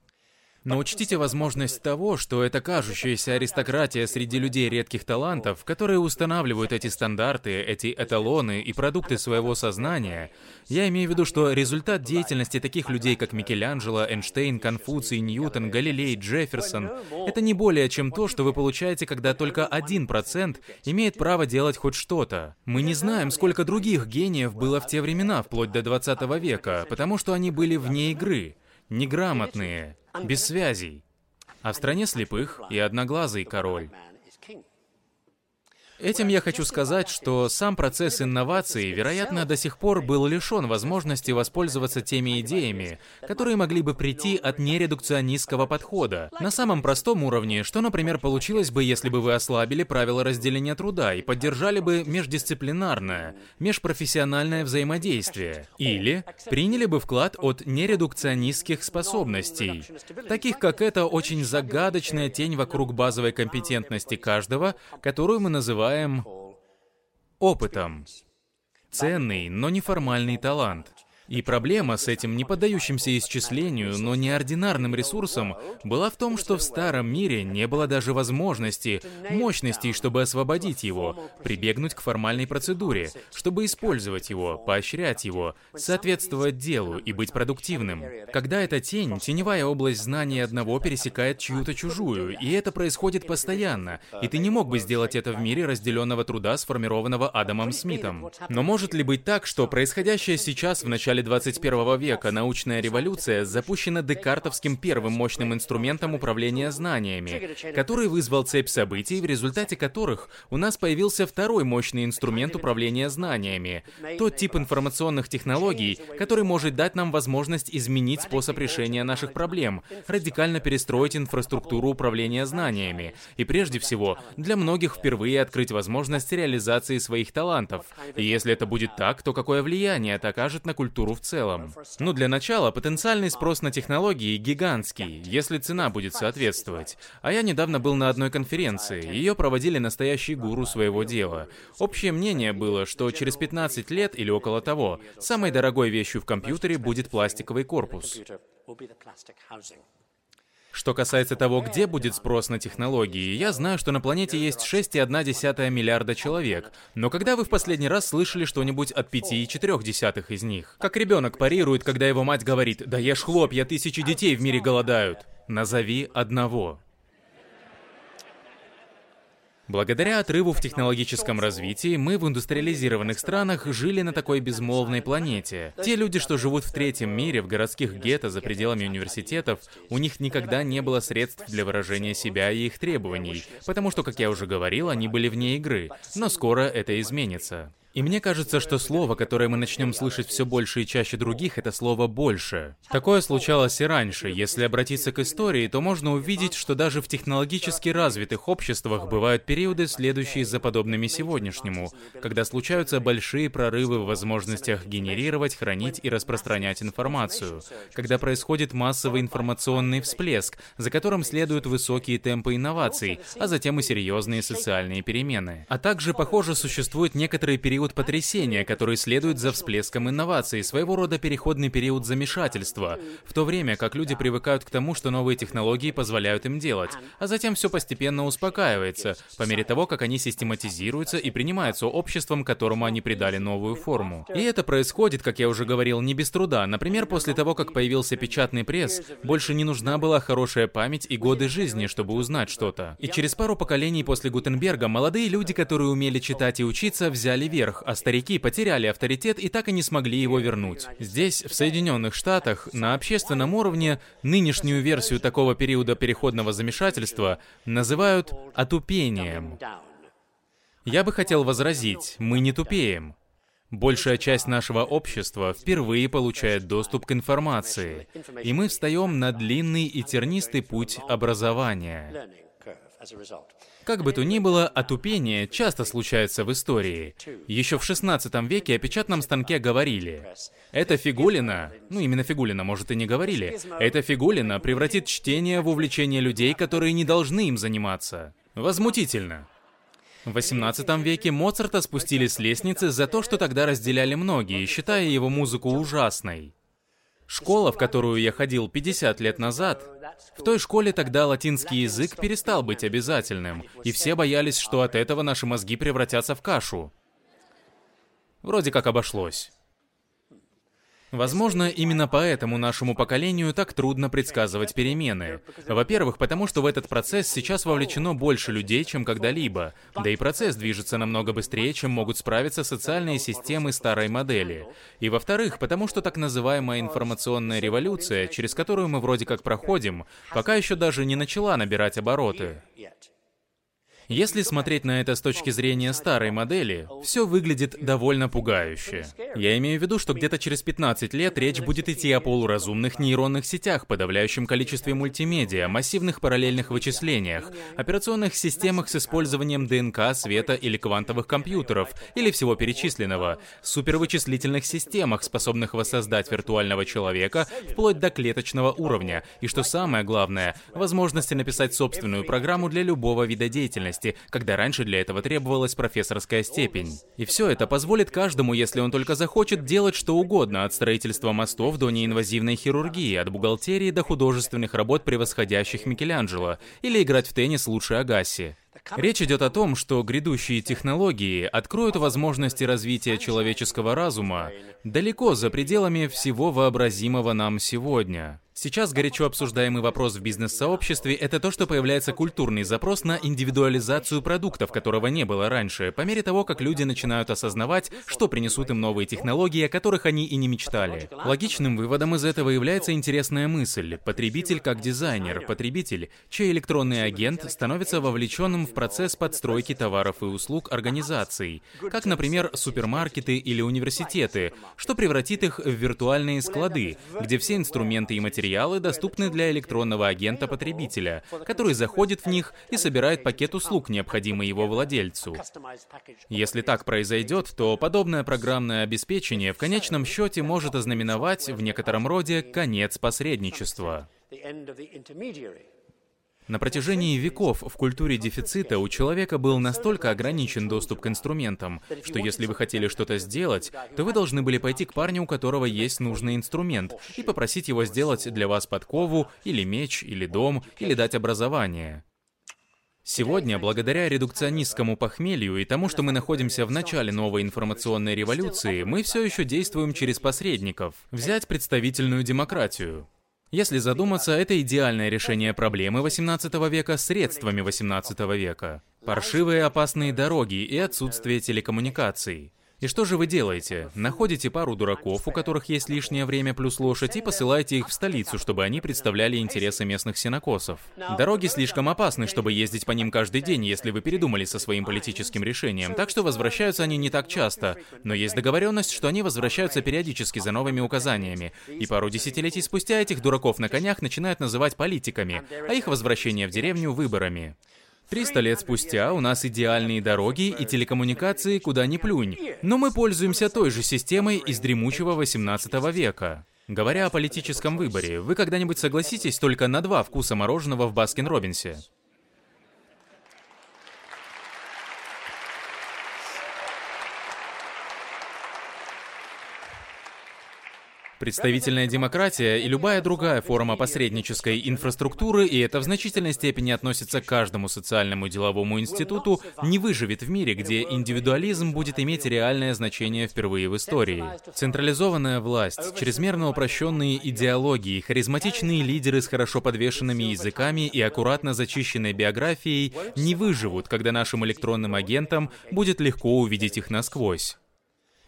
Но учтите возможность того, что эта кажущаяся аристократия среди людей редких талантов, которые устанавливают эти стандарты, эти эталоны и продукты своего сознания, я имею в виду, что результат деятельности таких людей, как Микеланджело, Эйнштейн, Конфуций, Ньютон, Галилей, Джефферсон, это не более чем то, что вы получаете, когда только один процент имеет право делать хоть что-то. Мы не знаем, сколько других гениев было в те времена, вплоть до 20 века, потому что они были вне игры, неграмотные, без связей. А в стране слепых и одноглазый король. Этим я хочу сказать, что сам процесс инновации, вероятно, до сих пор был лишен возможности воспользоваться теми идеями, которые могли бы прийти от нередукционистского подхода. На самом простом уровне, что, например, получилось бы, если бы вы ослабили правила разделения труда и поддержали бы междисциплинарное, межпрофессиональное взаимодействие. Или приняли бы вклад от нередукционистских способностей, таких как эта очень загадочная тень вокруг базовой компетентности каждого, которую мы называем опытом. Ценный, но неформальный талант. И проблема с этим не поддающимся исчислению, но неординарным ресурсом была в том, что в старом мире не было даже возможности, мощностей, чтобы освободить его, прибегнуть к формальной процедуре, чтобы использовать его, поощрять его, соответствовать делу и быть продуктивным. Когда эта тень, теневая область знания одного пересекает чью-то чужую, и это происходит постоянно, и ты не мог бы сделать это в мире разделенного труда, сформированного Адамом Смитом. Но может ли быть так, что происходящее сейчас в начале начале 21 века научная революция запущена декартовским первым мощным инструментом управления знаниями, который вызвал цепь событий, в результате которых у нас появился второй мощный инструмент управления знаниями, тот тип информационных технологий, который может дать нам возможность изменить способ решения наших проблем, радикально перестроить инфраструктуру управления знаниями, и прежде всего, для многих впервые открыть возможность реализации своих талантов. И если это будет так, то какое влияние это окажет на культуру культуру в целом. Ну, для начала, потенциальный спрос на технологии гигантский, если цена будет соответствовать. А я недавно был на одной конференции, ее проводили настоящие гуру своего дела. Общее мнение было, что через 15 лет или около того, самой дорогой вещью в компьютере будет пластиковый корпус. Что касается того, где будет спрос на технологии, я знаю, что на планете есть 6,1 миллиарда человек. Но когда вы в последний раз слышали что-нибудь от 5,4 из них? Как ребенок парирует, когда его мать говорит «Да ешь хлопья, тысячи детей в мире голодают». Назови одного. Благодаря отрыву в технологическом развитии, мы в индустриализированных странах жили на такой безмолвной планете. Те люди, что живут в третьем мире, в городских гетто за пределами университетов, у них никогда не было средств для выражения себя и их требований, потому что, как я уже говорил, они были вне игры. Но скоро это изменится. И мне кажется, что слово, которое мы начнем слышать все больше и чаще других, это слово «больше». Такое случалось и раньше. Если обратиться к истории, то можно увидеть, что даже в технологически развитых обществах бывают периоды, следующие за подобными сегодняшнему, когда случаются большие прорывы в возможностях генерировать, хранить и распространять информацию, когда происходит массовый информационный всплеск, за которым следуют высокие темпы инноваций, а затем и серьезные социальные перемены. А также, похоже, существует некоторый период период потрясения, который следует за всплеском инноваций, своего рода переходный период замешательства, в то время как люди привыкают к тому, что новые технологии позволяют им делать, а затем все постепенно успокаивается, по мере того, как они систематизируются и принимаются обществом, которому они придали новую форму. И это происходит, как я уже говорил, не без труда. Например, после того, как появился печатный пресс, больше не нужна была хорошая память и годы жизни, чтобы узнать что-то. И через пару поколений после Гутенберга молодые люди, которые умели читать и учиться, взяли верх, вверх, а старики потеряли авторитет и так и не смогли его вернуть. Здесь, в Соединенных Штатах, на общественном уровне нынешнюю версию такого периода переходного замешательства называют отупением. Я бы хотел возразить, мы не тупеем. Большая часть нашего общества впервые получает доступ к информации, и мы встаем на длинный и тернистый путь образования. Как бы то ни было, отупение часто случается в истории. Еще в 16 веке о печатном станке говорили. Это фигулина, ну именно фигулина, может и не говорили, эта фигулина превратит чтение в увлечение людей, которые не должны им заниматься. Возмутительно. В 18 веке Моцарта спустили с лестницы за то, что тогда разделяли многие, считая его музыку ужасной. Школа, в которую я ходил 50 лет назад, в той школе тогда латинский язык перестал быть обязательным, и все боялись, что от этого наши мозги превратятся в кашу. Вроде как обошлось. Возможно, именно поэтому нашему поколению так трудно предсказывать перемены. Во-первых, потому что в этот процесс сейчас вовлечено больше людей, чем когда-либо. Да и процесс движется намного быстрее, чем могут справиться социальные системы старой модели. И во-вторых, потому что так называемая информационная революция, через которую мы вроде как проходим, пока еще даже не начала набирать обороты. Если смотреть на это с точки зрения старой модели, все выглядит довольно пугающе. Я имею в виду, что где-то через 15 лет речь будет идти о полуразумных нейронных сетях, подавляющем количестве мультимедиа, массивных параллельных вычислениях, операционных системах с использованием ДНК, света или квантовых компьютеров, или всего перечисленного, супервычислительных системах, способных воссоздать виртуального человека вплоть до клеточного уровня, и что самое главное, возможности написать собственную программу для любого вида деятельности, специальности, когда раньше для этого требовалась профессорская степень. И все это позволит каждому, если он только захочет, делать что угодно, от строительства мостов до неинвазивной хирургии, от бухгалтерии до художественных работ, превосходящих Микеланджело, или играть в теннис лучше Агаси. Речь идет о том, что грядущие технологии откроют возможности развития человеческого разума далеко за пределами всего вообразимого нам сегодня. Сейчас горячо обсуждаемый вопрос в бизнес-сообществе – это то, что появляется культурный запрос на индивидуализацию продуктов, которого не было раньше, по мере того, как люди начинают осознавать, что принесут им новые технологии, о которых они и не мечтали. Логичным выводом из этого является интересная мысль. Потребитель как дизайнер, потребитель, чей электронный агент становится вовлеченным в процесс подстройки товаров и услуг организаций, как, например, супермаркеты или университеты, что превратит их в виртуальные склады, где все инструменты и материалы материалы доступны для электронного агента потребителя, который заходит в них и собирает пакет услуг, необходимый его владельцу. Если так произойдет, то подобное программное обеспечение в конечном счете может ознаменовать в некотором роде конец посредничества. На протяжении веков в культуре дефицита у человека был настолько ограничен доступ к инструментам, что если вы хотели что-то сделать, то вы должны были пойти к парню, у которого есть нужный инструмент, и попросить его сделать для вас подкову, или меч, или дом, или дать образование. Сегодня, благодаря редукционистскому похмелью и тому, что мы находимся в начале новой информационной революции, мы все еще действуем через посредников. Взять представительную демократию. Если задуматься, это идеальное решение проблемы 18 века средствами 18 века. Паршивые опасные дороги и отсутствие телекоммуникаций. И что же вы делаете? Находите пару дураков, у которых есть лишнее время плюс лошадь, и посылаете их в столицу, чтобы они представляли интересы местных сенокосов. Дороги слишком опасны, чтобы ездить по ним каждый день, если вы передумали со своим политическим решением, так что возвращаются они не так часто. Но есть договоренность, что они возвращаются периодически за новыми указаниями. И пару десятилетий спустя этих дураков на конях начинают называть политиками, а их возвращение в деревню — выборами. Триста лет спустя у нас идеальные дороги и телекоммуникации куда ни плюнь, но мы пользуемся той же системой из дремучего 18 века. Говоря о политическом выборе, вы когда-нибудь согласитесь только на два вкуса мороженого в Баскин-Роббинсе? Представительная демократия и любая другая форма посреднической инфраструктуры, и это в значительной степени относится к каждому социальному деловому институту, не выживет в мире, где индивидуализм будет иметь реальное значение впервые в истории. Централизованная власть, чрезмерно упрощенные идеологии, харизматичные лидеры с хорошо подвешенными языками и аккуратно зачищенной биографией не выживут, когда нашим электронным агентам будет легко увидеть их насквозь.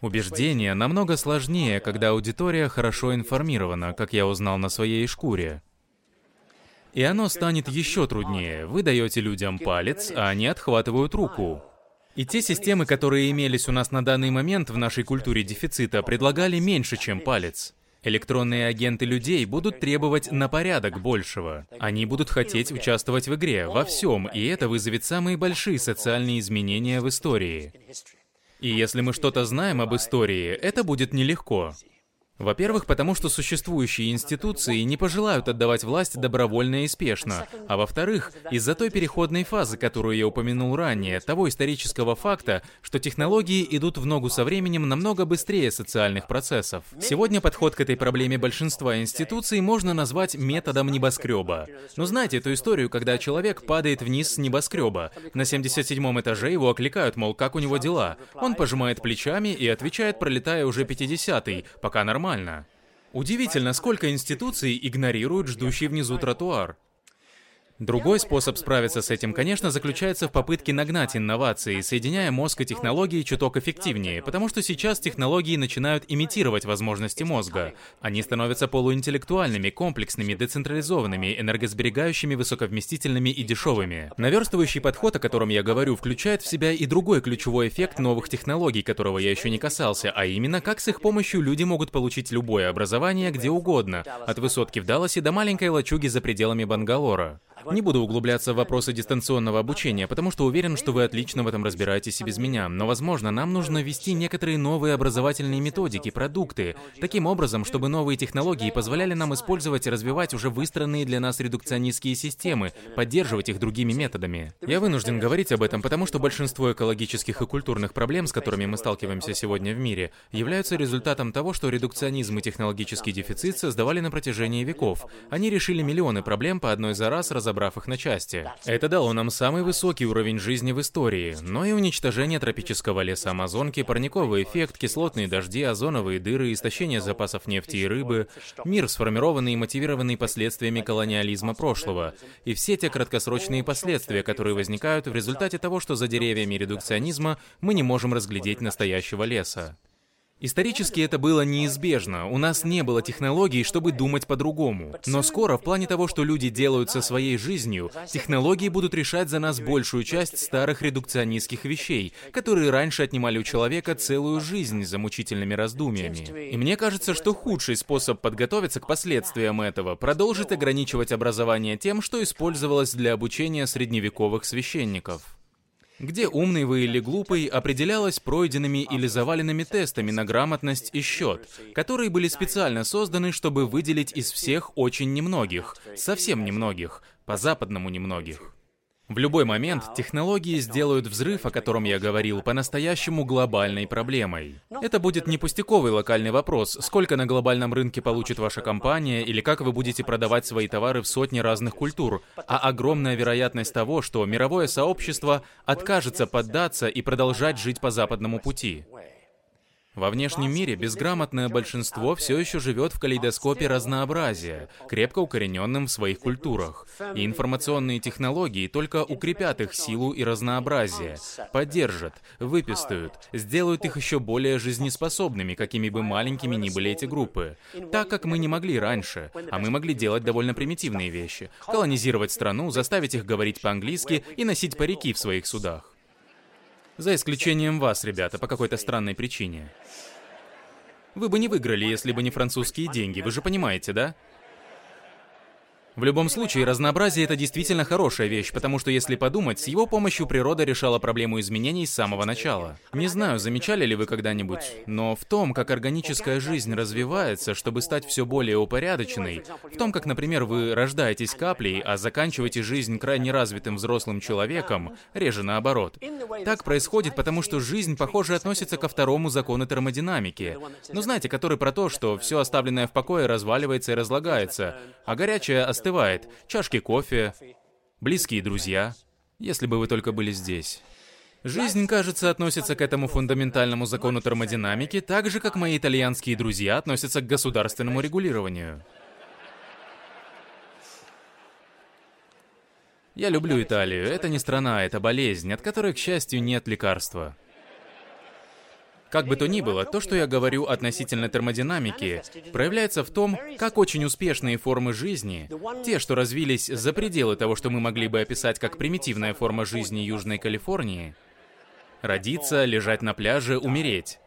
Убеждение намного сложнее, когда аудитория хорошо информирована, как я узнал на своей шкуре. И оно станет еще труднее. Вы даете людям палец, а они отхватывают руку. И те системы, которые имелись у нас на данный момент в нашей культуре дефицита, предлагали меньше, чем палец. Электронные агенты людей будут требовать на порядок большего. Они будут хотеть участвовать в игре, во всем, и это вызовет самые большие социальные изменения в истории. И если мы что-то знаем об истории, это будет нелегко. Во-первых, потому что существующие институции не пожелают отдавать власть добровольно и спешно. А во-вторых, из-за той переходной фазы, которую я упомянул ранее, того исторического факта, что технологии идут в ногу со временем намного быстрее социальных процессов. Сегодня подход к этой проблеме большинства институций можно назвать методом небоскреба. Но знаете эту историю, когда человек падает вниз с небоскреба. На 77 этаже его окликают, мол, как у него дела. Он пожимает плечами и отвечает, пролетая уже 50-й, пока нормально нормально. Удивительно, сколько институций игнорируют ждущий внизу тротуар. Другой способ справиться с этим, конечно, заключается в попытке нагнать инновации, соединяя мозг и технологии чуток эффективнее, потому что сейчас технологии начинают имитировать возможности мозга. Они становятся полуинтеллектуальными, комплексными, децентрализованными, энергосберегающими, высоковместительными и дешевыми. Наверстывающий подход, о котором я говорю, включает в себя и другой ключевой эффект новых технологий, которого я еще не касался, а именно, как с их помощью люди могут получить любое образование где угодно, от высотки в Далласе до маленькой лачуги за пределами Бангалора. Не буду углубляться в вопросы дистанционного обучения, потому что уверен, что вы отлично в этом разбираетесь и без меня. Но, возможно, нам нужно ввести некоторые новые образовательные методики, продукты, таким образом, чтобы новые технологии позволяли нам использовать и развивать уже выстроенные для нас редукционистские системы, поддерживать их другими методами. Я вынужден говорить об этом, потому что большинство экологических и культурных проблем, с которыми мы сталкиваемся сегодня в мире, являются результатом того, что редукционизм и технологический дефицит создавали на протяжении веков. Они решили миллионы проблем по одной за раз, разобрав их на части. Это дало нам самый высокий уровень жизни в истории, но и уничтожение тропического леса Амазонки, парниковый эффект, кислотные дожди, озоновые дыры, истощение запасов нефти и рыбы, мир, сформированный и мотивированный последствиями колониализма прошлого, и все те краткосрочные последствия, которые возникают в результате того, что за деревьями редукционизма мы не можем разглядеть настоящего леса. Исторически это было неизбежно, у нас не было технологий, чтобы думать по-другому. Но скоро, в плане того, что люди делают со своей жизнью, технологии будут решать за нас большую часть старых редукционистских вещей, которые раньше отнимали у человека целую жизнь за мучительными раздумьями. И мне кажется, что худший способ подготовиться к последствиям этого — продолжить ограничивать образование тем, что использовалось для обучения средневековых священников где умный вы или глупый определялось пройденными или заваленными тестами на грамотность и счет, которые были специально созданы, чтобы выделить из всех очень немногих, совсем немногих, по-западному немногих. В любой момент технологии сделают взрыв, о котором я говорил, по-настоящему глобальной проблемой. Это будет не пустяковый локальный вопрос, сколько на глобальном рынке получит ваша компания или как вы будете продавать свои товары в сотни разных культур, а огромная вероятность того, что мировое сообщество откажется поддаться и продолжать жить по западному пути. Во внешнем мире безграмотное большинство все еще живет в калейдоскопе разнообразия, крепко укорененным в своих культурах. И информационные технологии только укрепят их силу и разнообразие, поддержат, выпистают, сделают их еще более жизнеспособными, какими бы маленькими ни были эти группы. Так как мы не могли раньше, а мы могли делать довольно примитивные вещи. Колонизировать страну, заставить их говорить по-английски и носить парики в своих судах. За исключением вас, ребята, по какой-то странной причине. Вы бы не выиграли, если бы не французские деньги, вы же понимаете, да? В любом случае, разнообразие — это действительно хорошая вещь, потому что, если подумать, с его помощью природа решала проблему изменений с самого начала. Не знаю, замечали ли вы когда-нибудь, но в том, как органическая жизнь развивается, чтобы стать все более упорядоченной, в том, как, например, вы рождаетесь каплей, а заканчиваете жизнь крайне развитым взрослым человеком, реже наоборот. Так происходит, потому что жизнь, похоже, относится ко второму закону термодинамики. Ну, знаете, который про то, что все оставленное в покое разваливается и разлагается, а горячее остается остывает. Чашки кофе, близкие друзья. Если бы вы только были здесь. Жизнь, кажется, относится к этому фундаментальному закону термодинамики так же, как мои итальянские друзья относятся к государственному регулированию. Я люблю Италию. Это не страна, это болезнь, от которой, к счастью, нет лекарства. Как бы то ни было, то, что я говорю относительно термодинамики, проявляется в том, как очень успешные формы жизни, те, что развились за пределы того, что мы могли бы описать как примитивная форма жизни Южной Калифорнии, родиться, лежать на пляже, умереть,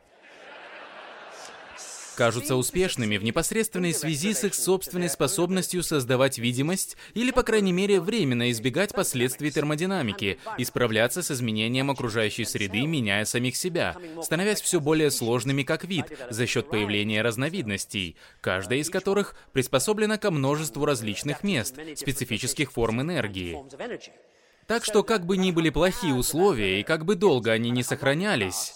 кажутся успешными в непосредственной связи с их собственной способностью создавать видимость или, по крайней мере, временно избегать последствий термодинамики и справляться с изменением окружающей среды, меняя самих себя, становясь все более сложными как вид за счет появления разновидностей, каждая из которых приспособлена ко множеству различных мест, специфических форм энергии. Так что, как бы ни были плохие условия и как бы долго они не сохранялись,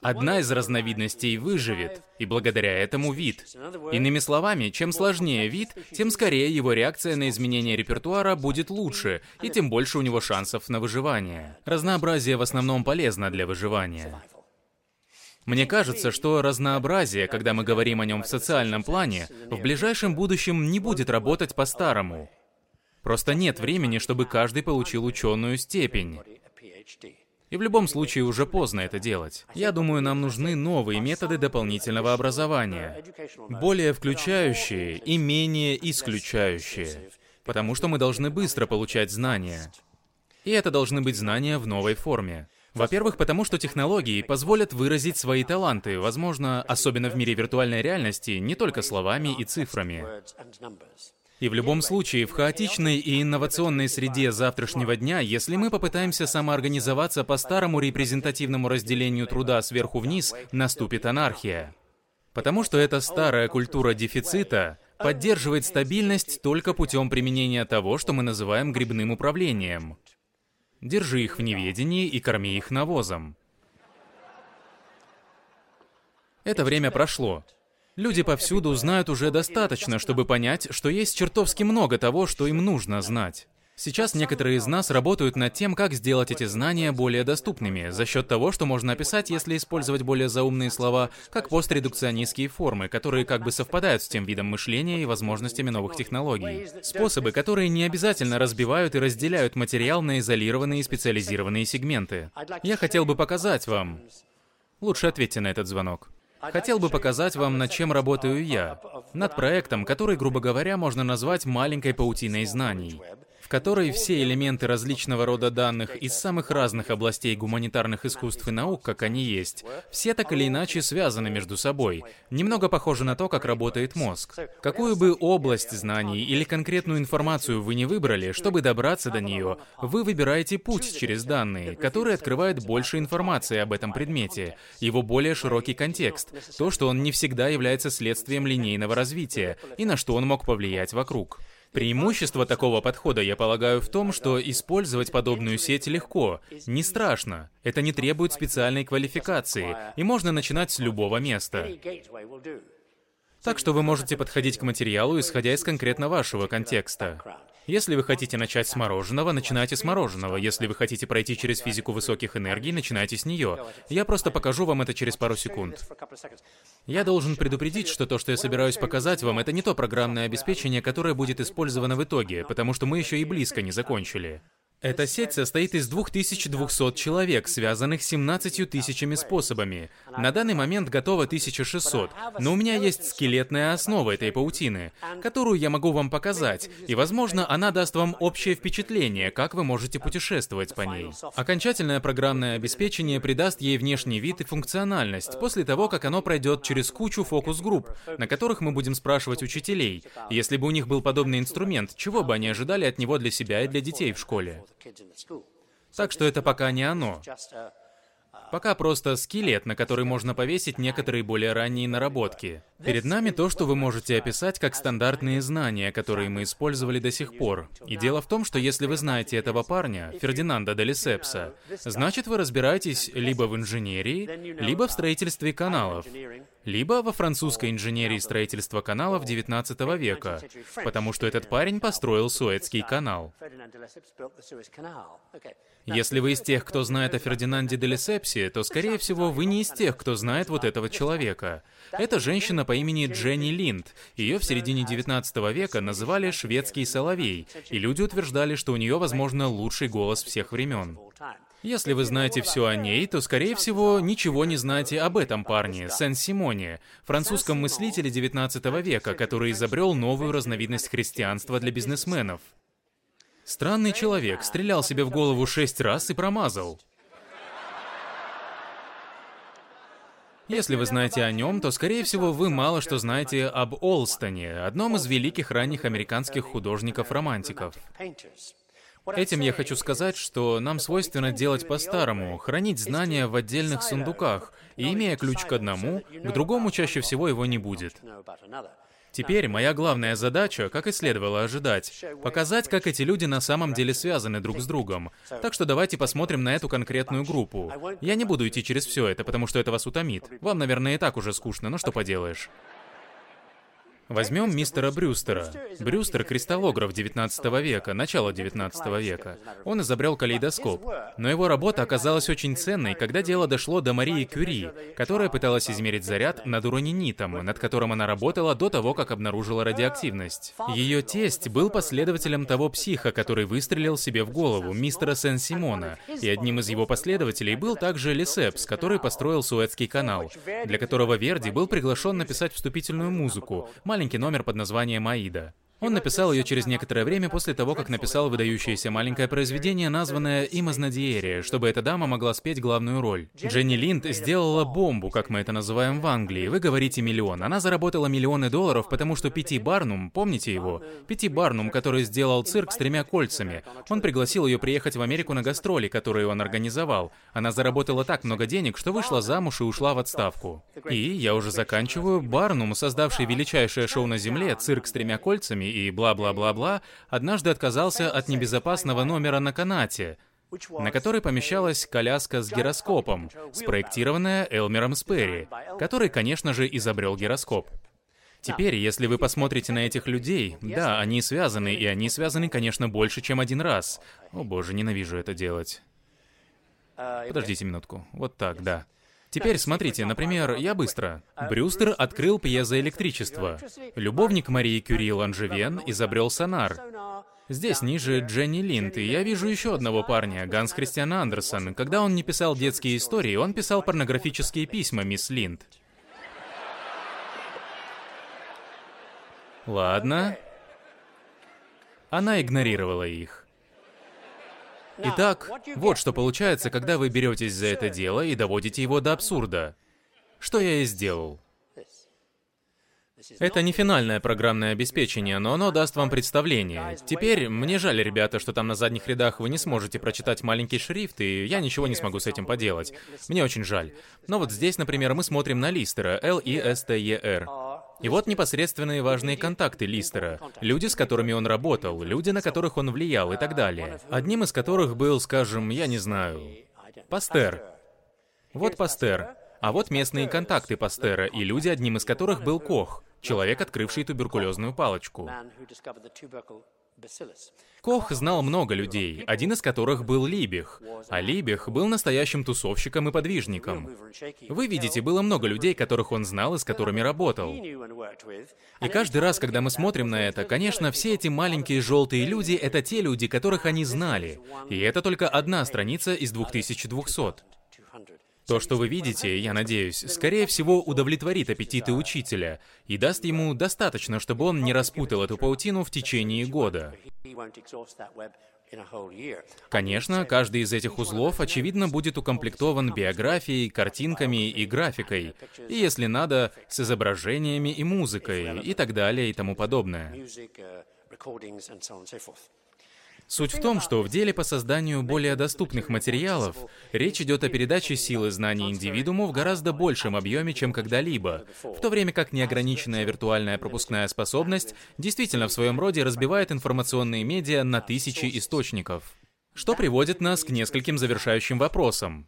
Одна из разновидностей выживет, и благодаря этому вид. Иными словами, чем сложнее вид, тем скорее его реакция на изменение репертуара будет лучше, и тем больше у него шансов на выживание. Разнообразие в основном полезно для выживания. Мне кажется, что разнообразие, когда мы говорим о нем в социальном плане, в ближайшем будущем не будет работать по-старому. Просто нет времени, чтобы каждый получил ученую степень. И в любом случае уже поздно это делать. Я думаю, нам нужны новые методы дополнительного образования. Более включающие и менее исключающие. Потому что мы должны быстро получать знания. И это должны быть знания в новой форме. Во-первых, потому что технологии позволят выразить свои таланты, возможно, особенно в мире виртуальной реальности, не только словами и цифрами. И в любом случае, в хаотичной и инновационной среде завтрашнего дня, если мы попытаемся самоорганизоваться по старому репрезентативному разделению труда сверху вниз, наступит анархия. Потому что эта старая культура дефицита поддерживает стабильность только путем применения того, что мы называем грибным управлением. Держи их в неведении и корми их навозом. Это время прошло. Люди повсюду знают уже достаточно, чтобы понять, что есть чертовски много того, что им нужно знать. Сейчас некоторые из нас работают над тем, как сделать эти знания более доступными, за счет того, что можно описать, если использовать более заумные слова, как постредукционистские формы, которые как бы совпадают с тем видом мышления и возможностями новых технологий. Способы, которые не обязательно разбивают и разделяют материал на изолированные и специализированные сегменты. Я хотел бы показать вам... Лучше ответьте на этот звонок. Хотел бы показать вам, над чем работаю я. Над проектом, который, грубо говоря, можно назвать маленькой паутиной знаний которой все элементы различного рода данных из самых разных областей гуманитарных искусств и наук, как они есть, все так или иначе связаны между собой. Немного похоже на то, как работает мозг. Какую бы область знаний или конкретную информацию вы не выбрали, чтобы добраться до нее, вы выбираете путь через данные, который открывает больше информации об этом предмете, его более широкий контекст, то, что он не всегда является следствием линейного развития, и на что он мог повлиять вокруг. Преимущество такого подхода, я полагаю, в том, что использовать подобную сеть легко, не страшно. Это не требует специальной квалификации, и можно начинать с любого места. Так что вы можете подходить к материалу, исходя из конкретно вашего контекста. Если вы хотите начать с мороженого, начинайте с мороженого. Если вы хотите пройти через физику высоких энергий, начинайте с нее. Я просто покажу вам это через пару секунд. Я должен предупредить, что то, что я собираюсь показать вам, это не то программное обеспечение, которое будет использовано в итоге, потому что мы еще и близко не закончили. Эта сеть состоит из 2200 человек, связанных 17 тысячами способами. На данный момент готово 1600, но у меня есть скелетная основа этой паутины, которую я могу вам показать, и, возможно, она даст вам общее впечатление, как вы можете путешествовать по ней. Окончательное программное обеспечение придаст ей внешний вид и функциональность после того, как оно пройдет через кучу фокус-групп, на которых мы будем спрашивать учителей, если бы у них был подобный инструмент, чего бы они ожидали от него для себя и для детей в школе. Так что это пока не оно. Пока просто скелет, на который можно повесить некоторые более ранние наработки. Перед нами то, что вы можете описать как стандартные знания, которые мы использовали до сих пор. И дело в том, что если вы знаете этого парня, Фердинанда де Лисепса, значит вы разбираетесь либо в инженерии, либо в строительстве каналов, либо во французской инженерии строительства каналов 19 века, потому что этот парень построил Суэцкий канал. Если вы из тех, кто знает о Фердинанде де Лесепсе, то, скорее всего, вы не из тех, кто знает вот этого человека. Это женщина по имени Дженни Линд. Ее в середине 19 века называли «шведский соловей», и люди утверждали, что у нее, возможно, лучший голос всех времен. Если вы знаете все о ней, то, скорее всего, ничего не знаете об этом парне, Сен-Симоне, французском мыслителе 19 века, который изобрел новую разновидность христианства для бизнесменов. Странный человек, стрелял себе в голову шесть раз и промазал. Если вы знаете о нем, то, скорее всего, вы мало что знаете об Олстоне, одном из великих ранних американских художников-романтиков. Этим я хочу сказать, что нам свойственно делать по-старому, хранить знания в отдельных сундуках, и имея ключ к одному, к другому чаще всего его не будет. Теперь моя главная задача, как и следовало ожидать, показать, как эти люди на самом деле связаны друг с другом. Так что давайте посмотрим на эту конкретную группу. Я не буду идти через все это, потому что это вас утомит. Вам, наверное, и так уже скучно, но что поделаешь. Возьмем мистера Брюстера. Брюстер — кристаллограф 19 века, начало 19 века. Он изобрел калейдоскоп. Но его работа оказалась очень ценной, когда дело дошло до Марии Кюри, которая пыталась измерить заряд над уранинитом, над которым она работала до того, как обнаружила радиоактивность. Ее тесть был последователем того психа, который выстрелил себе в голову, мистера Сен-Симона, и одним из его последователей был также Лесепс, который построил Суэцкий канал, для которого Верди был приглашен написать вступительную музыку, маленький номер под названием «Аида». Он написал ее через некоторое время после того, как написал выдающееся маленькое произведение, названное «Им Изнадиерия», чтобы эта дама могла спеть главную роль. Дженни Линд сделала бомбу, как мы это называем в Англии. Вы говорите миллион. Она заработала миллионы долларов, потому что Пити Барнум, помните его? Пити Барнум, который сделал цирк с тремя кольцами. Он пригласил ее приехать в Америку на гастроли, которые он организовал. Она заработала так много денег, что вышла замуж и ушла в отставку. И, я уже заканчиваю, Барнум, создавший величайшее шоу на Земле, цирк с тремя кольцами и бла-бла-бла-бла, однажды отказался от небезопасного номера на канате, на который помещалась коляска с гироскопом, спроектированная Элмером Сперри, который, конечно же, изобрел гироскоп. Теперь, если вы посмотрите на этих людей, да, они связаны, и они связаны, конечно, больше, чем один раз. О боже, ненавижу это делать. Подождите минутку. Вот так, да. Теперь смотрите, например, я быстро. Брюстер открыл пьезоэлектричество. Любовник Марии Кюри Ланжевен изобрел сонар. Здесь ниже Дженни Линд, и я вижу еще одного парня, Ганс Христиан Андерсон. Когда он не писал детские истории, он писал порнографические письма, мисс Линд. Ладно. Она игнорировала их. Итак, вот что получается, когда вы беретесь за это дело и доводите его до абсурда. Что я и сделал. Это не финальное программное обеспечение, но оно даст вам представление. Теперь, мне жаль, ребята, что там на задних рядах вы не сможете прочитать маленький шрифт, и я ничего не смогу с этим поделать. Мне очень жаль. Но вот здесь, например, мы смотрим на Листера, L-I-S-T-E-R. И вот непосредственные важные контакты Листера, люди, с которыми он работал, люди, на которых он влиял и так далее. Одним из которых был, скажем, я не знаю, Пастер. Вот Пастер. А вот местные контакты Пастера и люди, одним из которых был Кох, человек, открывший туберкулезную палочку. Кох знал много людей, один из которых был Либих, а Либих был настоящим тусовщиком и подвижником. Вы видите, было много людей, которых он знал и с которыми работал. И каждый раз, когда мы смотрим на это, конечно, все эти маленькие желтые люди — это те люди, которых они знали. И это только одна страница из 2200. То, что вы видите, я надеюсь, скорее всего удовлетворит аппетиты учителя и даст ему достаточно, чтобы он не распутал эту паутину в течение года. Конечно, каждый из этих узлов, очевидно, будет укомплектован биографией, картинками и графикой, и, если надо, с изображениями и музыкой, и так далее, и тому подобное. Суть в том, что в деле по созданию более доступных материалов речь идет о передаче силы знаний индивидууму в гораздо большем объеме, чем когда-либо, в то время как неограниченная виртуальная пропускная способность действительно в своем роде разбивает информационные медиа на тысячи источников. Что приводит нас к нескольким завершающим вопросам.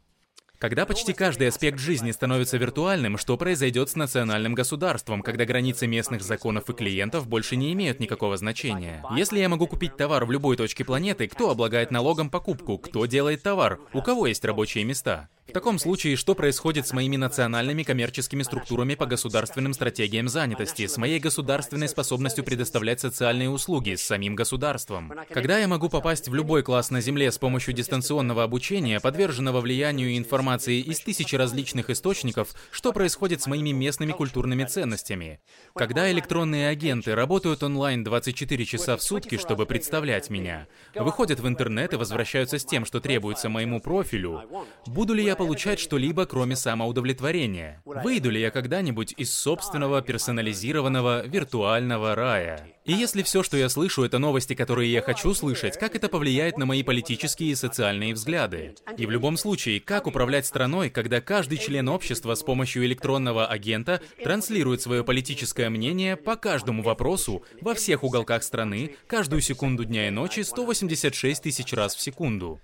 Когда почти каждый аспект жизни становится виртуальным, что произойдет с национальным государством, когда границы местных законов и клиентов больше не имеют никакого значения? Если я могу купить товар в любой точке планеты, кто облагает налогом покупку, кто делает товар, у кого есть рабочие места? В таком случае, что происходит с моими национальными коммерческими структурами по государственным стратегиям занятости, с моей государственной способностью предоставлять социальные услуги, с самим государством? Когда я могу попасть в любой класс на Земле с помощью дистанционного обучения, подверженного влиянию информации из тысячи различных источников, что происходит с моими местными культурными ценностями? Когда электронные агенты работают онлайн 24 часа в сутки, чтобы представлять меня, выходят в интернет и возвращаются с тем, что требуется моему профилю, буду ли я получать что-либо, кроме самоудовлетворения? Выйду ли я когда-нибудь из собственного персонализированного виртуального рая? И если все, что я слышу, это новости, которые я хочу слышать, как это повлияет на мои политические и социальные взгляды? И в любом случае, как управлять страной, когда каждый член общества с помощью электронного агента транслирует свое политическое мнение по каждому вопросу во всех уголках страны, каждую секунду дня и ночи 186 тысяч раз в секунду?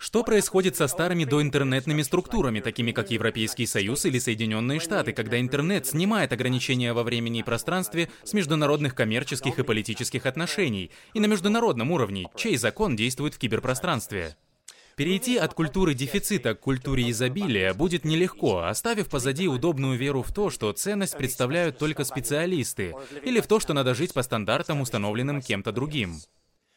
Что происходит со старыми доинтернетными структурами, такими как Европейский Союз или Соединенные Штаты, когда интернет снимает ограничения во времени и пространстве с международных коммерческих и политических отношений, и на международном уровне, чей закон действует в киберпространстве? Перейти от культуры дефицита к культуре изобилия будет нелегко, оставив позади удобную веру в то, что ценность представляют только специалисты, или в то, что надо жить по стандартам, установленным кем-то другим.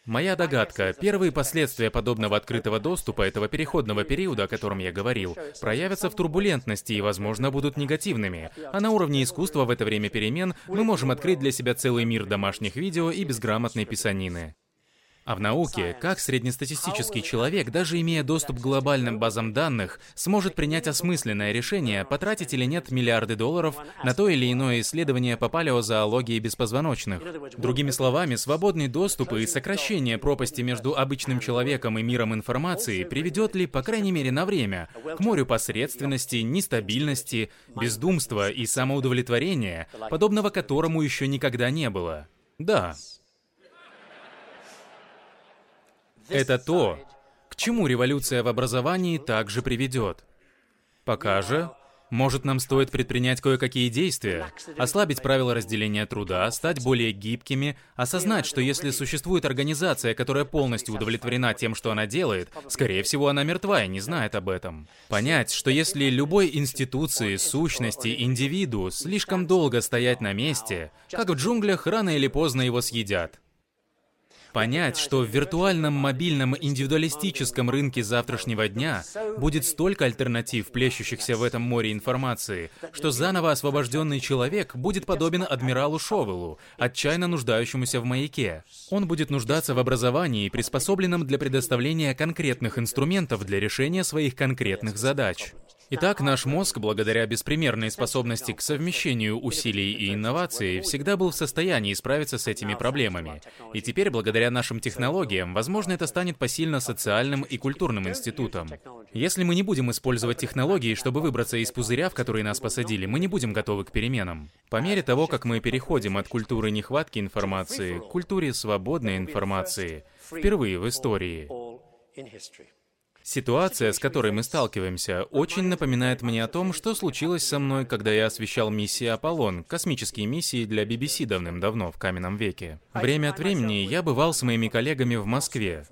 Моя догадка, первые последствия подобного открытого доступа этого переходного периода, о котором я говорил, проявятся в турбулентности и, возможно, будут негативными. А на уровне искусства в это время перемен мы можем открыть для себя целый мир домашних видео и безграмотной писанины. А в науке, как среднестатистический человек, даже имея доступ к глобальным базам данных, сможет принять осмысленное решение, потратить или нет миллиарды долларов на то или иное исследование по палеозоологии беспозвоночных. Другими словами, свободный доступ и сокращение пропасти между обычным человеком и миром информации приведет ли, по крайней мере на время, к морю посредственности, нестабильности, бездумства и самоудовлетворения, подобного которому еще никогда не было. Да, Это то, к чему революция в образовании также приведет. Пока же, может, нам стоит предпринять кое-какие действия, ослабить правила разделения труда, стать более гибкими, осознать, что если существует организация, которая полностью удовлетворена тем, что она делает, скорее всего, она мертва и не знает об этом. Понять, что если любой институции, сущности, индивиду слишком долго стоять на месте, как в джунглях, рано или поздно его съедят. Понять, что в виртуальном мобильном индивидуалистическом рынке завтрашнего дня будет столько альтернатив, плещущихся в этом море информации, что заново освобожденный человек будет подобен адмиралу Шовелу, отчаянно нуждающемуся в маяке. Он будет нуждаться в образовании, приспособленном для предоставления конкретных инструментов для решения своих конкретных задач. Итак, наш мозг, благодаря беспримерной способности к совмещению усилий и инноваций, всегда был в состоянии справиться с этими проблемами. И теперь, благодаря нашим технологиям, возможно, это станет посильно социальным и культурным институтом. Если мы не будем использовать технологии, чтобы выбраться из пузыря, в который нас посадили, мы не будем готовы к переменам. По мере того, как мы переходим от культуры нехватки информации к культуре свободной информации, впервые в истории, Ситуация, с которой мы сталкиваемся, очень напоминает мне о том, что случилось со мной, когда я освещал миссии Аполлон, космические миссии для BBC давным-давно, в каменном веке. Время от времени я бывал с моими коллегами в Москве.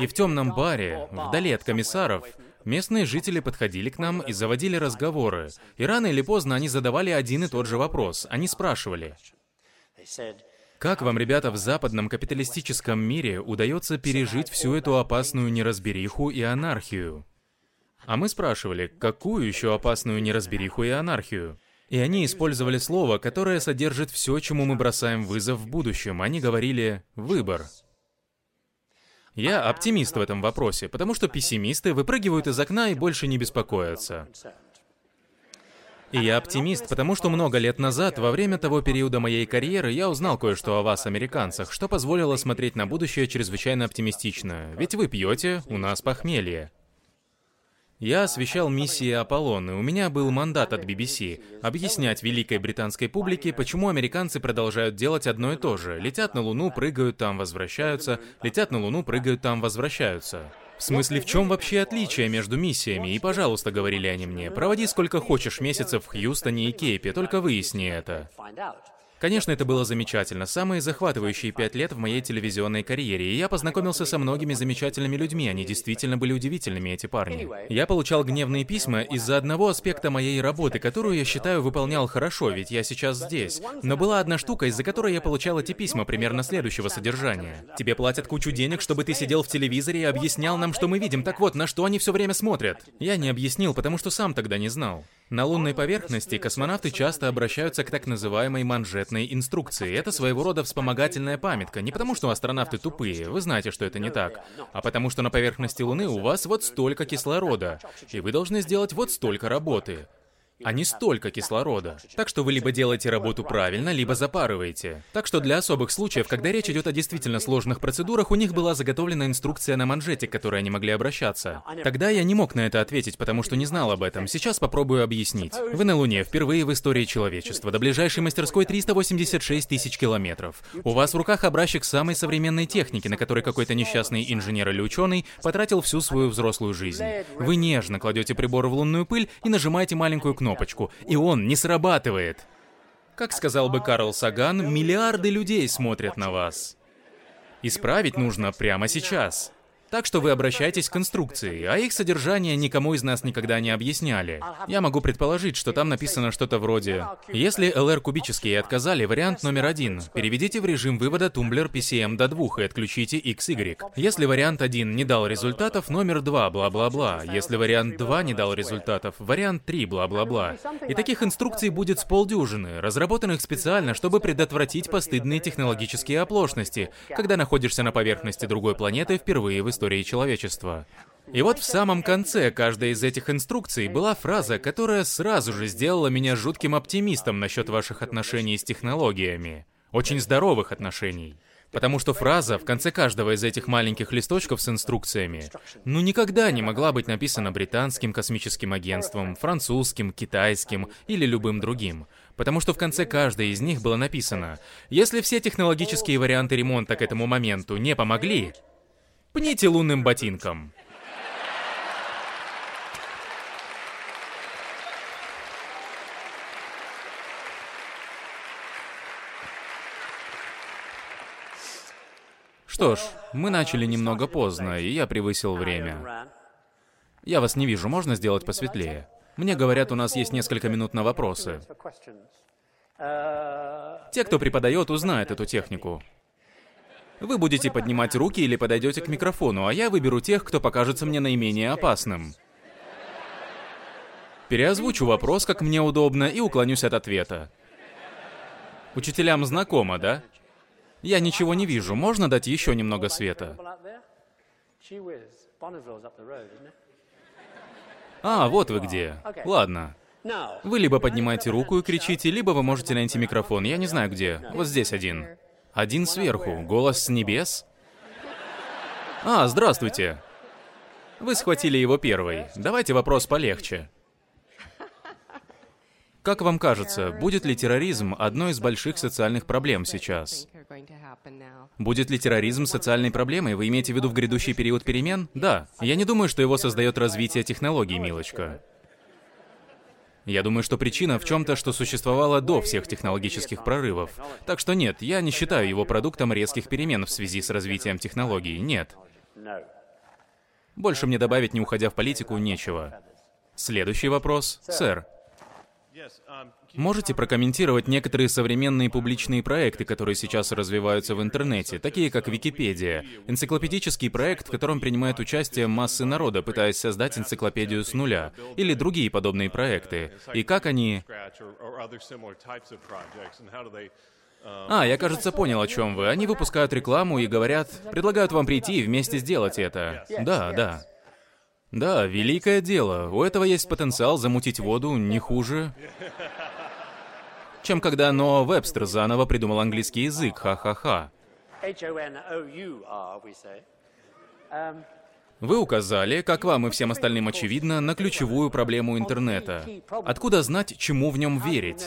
И в темном баре, вдали от комиссаров, местные жители подходили к нам и заводили разговоры. И рано или поздно они задавали один и тот же вопрос. Они спрашивали, как вам, ребята, в западном капиталистическом мире удается пережить всю эту опасную неразбериху и анархию? А мы спрашивали, какую еще опасную неразбериху и анархию? И они использовали слово, которое содержит все, чему мы бросаем вызов в будущем. Они говорили «выбор». Я оптимист в этом вопросе, потому что пессимисты выпрыгивают из окна и больше не беспокоятся. И я оптимист, потому что много лет назад, во время того периода моей карьеры, я узнал кое-что о вас, американцах, что позволило смотреть на будущее чрезвычайно оптимистично. Ведь вы пьете, у нас похмелье. Я освещал миссии Аполлон, и у меня был мандат от BBC объяснять великой британской публике, почему американцы продолжают делать одно и то же. Летят на Луну, прыгают там, возвращаются, летят на Луну, прыгают там, возвращаются. В смысле, в чем вообще отличие между миссиями? И, пожалуйста, говорили они мне, проводи сколько хочешь месяцев в Хьюстоне и Кейпе, только выясни это. Конечно, это было замечательно. Самые захватывающие пять лет в моей телевизионной карьере, и я познакомился со многими замечательными людьми. Они действительно были удивительными, эти парни. Я получал гневные письма из-за одного аспекта моей работы, которую я считаю выполнял хорошо, ведь я сейчас здесь. Но была одна штука, из-за которой я получал эти письма примерно следующего содержания. Тебе платят кучу денег, чтобы ты сидел в телевизоре и объяснял нам, что мы видим. Так вот, на что они все время смотрят? Я не объяснил, потому что сам тогда не знал. На лунной поверхности космонавты часто обращаются к так называемой манжетной инструкции. Это своего рода вспомогательная памятка. Не потому, что астронавты тупые, вы знаете, что это не так, а потому, что на поверхности Луны у вас вот столько кислорода, и вы должны сделать вот столько работы а не столько кислорода. Так что вы либо делаете работу правильно, либо запарываете. Так что для особых случаев, когда речь идет о действительно сложных процедурах, у них была заготовлена инструкция на манжете, к которой они могли обращаться. Тогда я не мог на это ответить, потому что не знал об этом. Сейчас попробую объяснить. Вы на Луне впервые в истории человечества. До ближайшей мастерской 386 тысяч километров. У вас в руках образчик самой современной техники, на которой какой-то несчастный инженер или ученый потратил всю свою взрослую жизнь. Вы нежно кладете прибор в лунную пыль и нажимаете маленькую кнопку кнопочку, и он не срабатывает. Как сказал бы Карл Саган, миллиарды людей смотрят на вас. Исправить нужно прямо сейчас. Так что вы обращаетесь к инструкции, а их содержание никому из нас никогда не объясняли. Я могу предположить, что там написано что-то вроде «Если LR кубические отказали, вариант номер один. Переведите в режим вывода тумблер PCM до 2 и отключите XY. Если вариант 1 не дал результатов, номер 2, бла-бла-бла. Если вариант 2 не дал результатов, вариант 3, бла-бла-бла. И таких инструкций будет с полдюжины, разработанных специально, чтобы предотвратить постыдные технологические оплошности, когда находишься на поверхности другой планеты впервые в истории человечества. И вот в самом конце каждой из этих инструкций была фраза, которая сразу же сделала меня жутким оптимистом насчет ваших отношений с технологиями. Очень здоровых отношений. Потому что фраза в конце каждого из этих маленьких листочков с инструкциями ну никогда не могла быть написана британским космическим агентством, французским, китайским или любым другим. Потому что в конце каждой из них было написано, если все технологические варианты ремонта к этому моменту не помогли, пните лунным ботинком. Что ж, мы начали немного поздно, и я превысил время. Я вас не вижу, можно сделать посветлее? Мне говорят, у нас есть несколько минут на вопросы. Те, кто преподает, узнают эту технику. Вы будете поднимать руки или подойдете к микрофону, а я выберу тех, кто покажется мне наименее опасным. Переозвучу вопрос, как мне удобно, и уклонюсь от ответа. Учителям знакомо, да? Я ничего не вижу. Можно дать еще немного света? А, вот вы где. Ладно. Вы либо поднимаете руку и кричите, либо вы можете найти микрофон. Я не знаю где. Вот здесь один. Один сверху. Голос с небес? А, здравствуйте. Вы схватили его первый. Давайте вопрос полегче. Как вам кажется, будет ли терроризм одной из больших социальных проблем сейчас? Будет ли терроризм социальной проблемой? Вы имеете в виду в грядущий период перемен? Да. Я не думаю, что его создает развитие технологий, милочка. Я думаю, что причина в чем-то, что существовало до всех технологических прорывов. Так что нет, я не считаю его продуктом резких перемен в связи с развитием технологий. Нет. Больше мне добавить, не уходя в политику, нечего. Следующий вопрос. Сэр, Можете прокомментировать некоторые современные публичные проекты, которые сейчас развиваются в интернете, такие как Википедия, энциклопедический проект, в котором принимают участие массы народа, пытаясь создать энциклопедию с нуля, или другие подобные проекты, и как они... А, я, кажется, понял, о чем вы. Они выпускают рекламу и говорят, предлагают вам прийти и вместе сделать это. Да, да. Да, великое дело. У этого есть потенциал замутить воду не хуже, чем когда Ноа Вебстер заново придумал английский язык, ха-ха-ха. Вы указали, как вам и всем остальным очевидно, на ключевую проблему интернета. Откуда знать, чему в нем верить?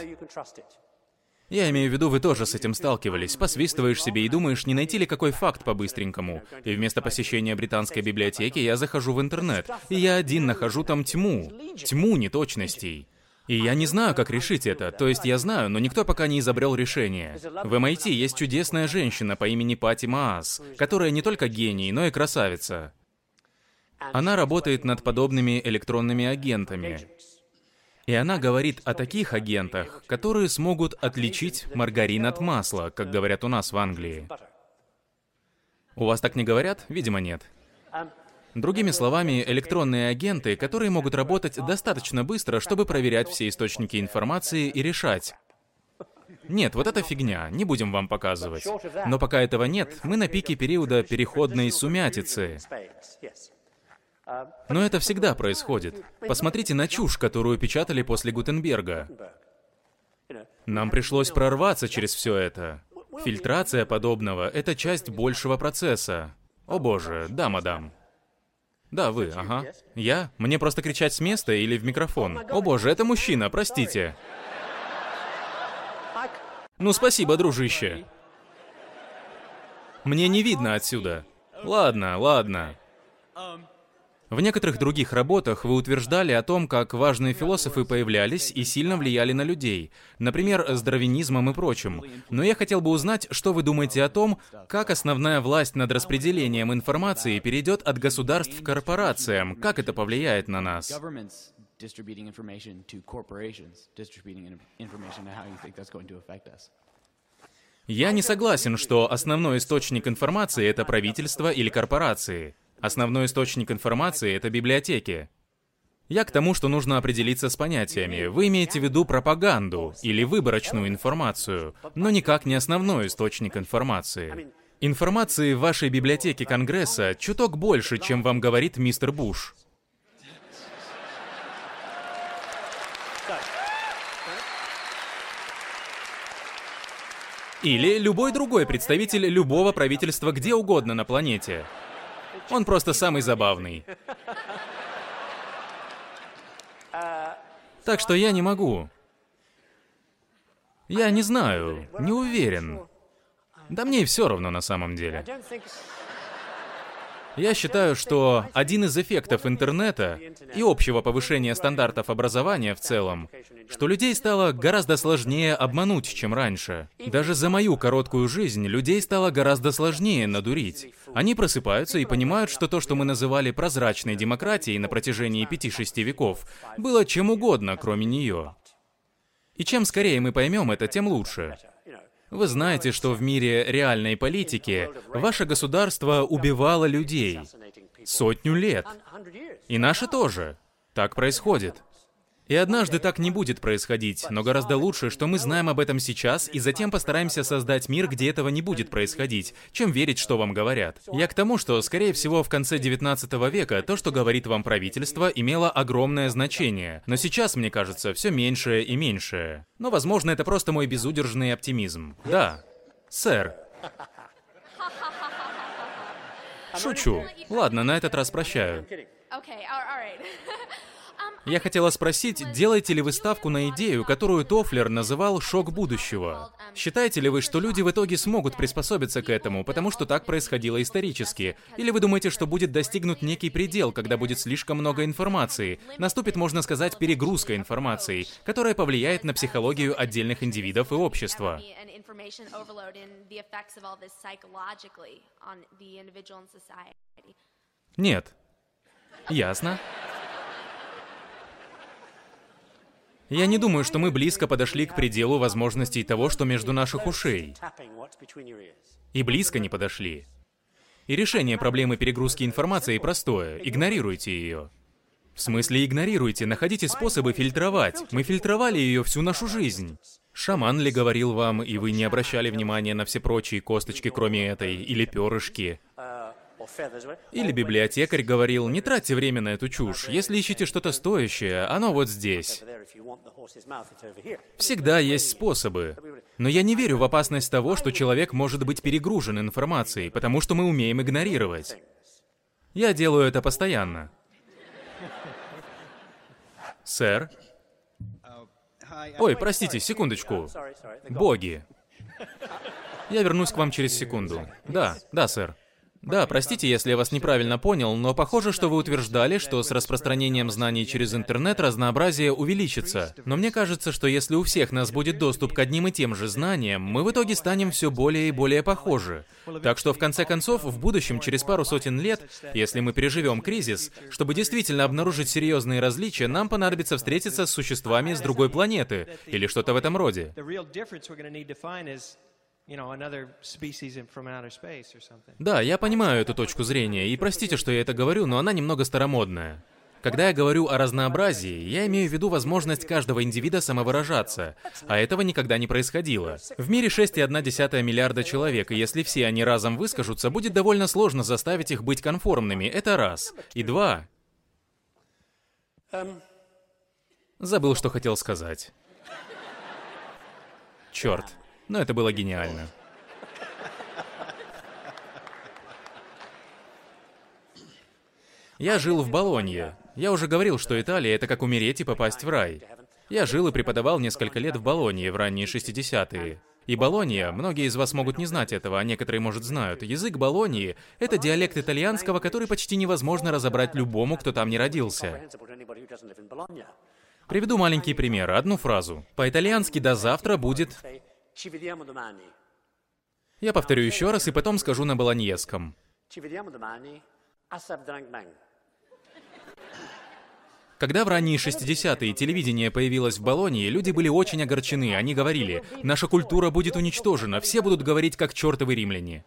Я имею в виду, вы тоже с этим сталкивались. Посвистываешь себе и думаешь, не найти ли какой факт по-быстренькому. И вместо посещения британской библиотеки я захожу в интернет, и я один нахожу там тьму. Тьму неточностей. И я не знаю, как решить это. То есть я знаю, но никто пока не изобрел решение. В MIT есть чудесная женщина по имени Пати Маас, которая не только гений, но и красавица. Она работает над подобными электронными агентами. И она говорит о таких агентах, которые смогут отличить маргарин от масла, как говорят у нас в Англии. У вас так не говорят? Видимо, нет. Другими словами, электронные агенты, которые могут работать достаточно быстро, чтобы проверять все источники информации и решать. Нет, вот это фигня, не будем вам показывать. Но пока этого нет, мы на пике периода переходной сумятицы. Но это всегда происходит. Посмотрите на чушь, которую печатали после Гутенберга. Нам пришлось прорваться через все это. Фильтрация подобного — это часть большего процесса. О боже, да, мадам. Да, вы, ага. Я? Мне просто кричать с места или в микрофон? О боже, это мужчина, простите. Ну, спасибо, дружище. Мне не видно отсюда. Ладно, ладно. В некоторых других работах вы утверждали о том, как важные философы появлялись и сильно влияли на людей, например, с дарвинизмом и прочим. Но я хотел бы узнать, что вы думаете о том, как основная власть над распределением информации перейдет от государств к корпорациям, как это повлияет на нас? Я не согласен, что основной источник информации — это правительство или корпорации. Основной источник информации — это библиотеки. Я к тому, что нужно определиться с понятиями. Вы имеете в виду пропаганду или выборочную информацию, но никак не основной источник информации. Информации в вашей библиотеке Конгресса чуток больше, чем вам говорит мистер Буш. Или любой другой представитель любого правительства где угодно на планете. Он просто самый забавный. Так что я не могу. Я не знаю, не уверен. Да мне и все равно на самом деле. Я считаю, что один из эффектов интернета и общего повышения стандартов образования в целом, что людей стало гораздо сложнее обмануть, чем раньше. Даже за мою короткую жизнь людей стало гораздо сложнее надурить. Они просыпаются и понимают, что то, что мы называли прозрачной демократией на протяжении пяти-шести веков, было чем угодно, кроме нее. И чем скорее мы поймем это, тем лучше. Вы знаете, что в мире реальной политики ваше государство убивало людей сотню лет. И наше тоже. Так происходит. И однажды так не будет происходить, но гораздо лучше, что мы знаем об этом сейчас и затем постараемся создать мир, где этого не будет происходить, чем верить, что вам говорят. Я к тому, что, скорее всего, в конце 19 века то, что говорит вам правительство, имело огромное значение, но сейчас, мне кажется, все меньшее и меньшее. Но, возможно, это просто мой безудержный оптимизм. Да. Сэр. Шучу. Ладно, на этот раз прощаю. Я хотела спросить, делаете ли вы ставку на идею, которую Тофлер называл «шок будущего»? Считаете ли вы, что люди в итоге смогут приспособиться к этому, потому что так происходило исторически? Или вы думаете, что будет достигнут некий предел, когда будет слишком много информации? Наступит, можно сказать, перегрузка информацией, которая повлияет на психологию отдельных индивидов и общества. Нет. Ясно. Я не думаю, что мы близко подошли к пределу возможностей того, что между наших ушей. И близко не подошли. И решение проблемы перегрузки информации простое. Игнорируйте ее. В смысле игнорируйте, находите способы фильтровать. Мы фильтровали ее всю нашу жизнь. Шаман ли говорил вам, и вы не обращали внимания на все прочие косточки, кроме этой, или перышки? Или библиотекарь говорил, не тратьте время на эту чушь. Если ищете что-то стоящее, оно вот здесь. Всегда есть способы. Но я не верю в опасность того, что человек может быть перегружен информацией, потому что мы умеем игнорировать. Я делаю это постоянно. Сэр? Ой, простите, секундочку. Боги. Я вернусь к вам через секунду. Да, да, сэр. Да, простите, если я вас неправильно понял, но похоже, что вы утверждали, что с распространением знаний через интернет разнообразие увеличится. Но мне кажется, что если у всех нас будет доступ к одним и тем же знаниям, мы в итоге станем все более и более похожи. Так что в конце концов, в будущем, через пару сотен лет, если мы переживем кризис, чтобы действительно обнаружить серьезные различия, нам понадобится встретиться с существами с другой планеты или что-то в этом роде. Да, я понимаю эту точку зрения, и простите, что я это говорю, но она немного старомодная. Когда я говорю о разнообразии, я имею в виду возможность каждого индивида самовыражаться, а этого никогда не происходило. В мире 6,1 миллиарда человек, и если все они разом выскажутся, будет довольно сложно заставить их быть конформными, это раз. И два... Забыл, что хотел сказать. Черт. Но это было гениально. Я жил в Болонье. Я уже говорил, что Италия — это как умереть и попасть в рай. Я жил и преподавал несколько лет в Болонье в ранние 60-е. И Болонья, многие из вас могут не знать этого, а некоторые, может, знают. Язык Болоньи — это диалект итальянского, который почти невозможно разобрать любому, кто там не родился. Приведу маленький пример, одну фразу. По-итальянски «до завтра» будет... Я повторю еще раз и потом скажу на болоньеском. Когда в ранние 60-е телевидение появилось в Болонии, люди были очень огорчены. Они говорили, наша культура будет уничтожена, все будут говорить как чертовы римляне.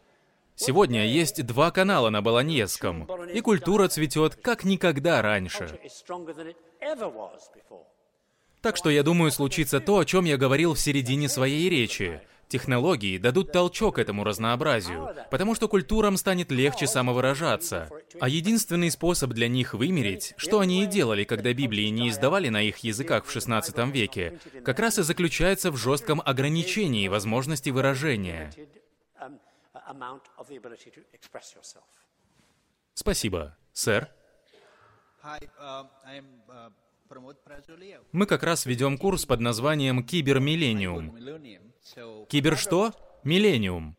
Сегодня есть два канала на болоньеском, и культура цветет как никогда раньше. Так что я думаю, случится то, о чем я говорил в середине своей речи. Технологии дадут толчок этому разнообразию, потому что культурам станет легче самовыражаться. А единственный способ для них вымереть, что они и делали, когда Библии не издавали на их языках в XVI веке, как раз и заключается в жестком ограничении возможности выражения. Спасибо. Сэр? Мы как раз ведем курс под названием «Кибермиллениум». Кибер что? Миллениум.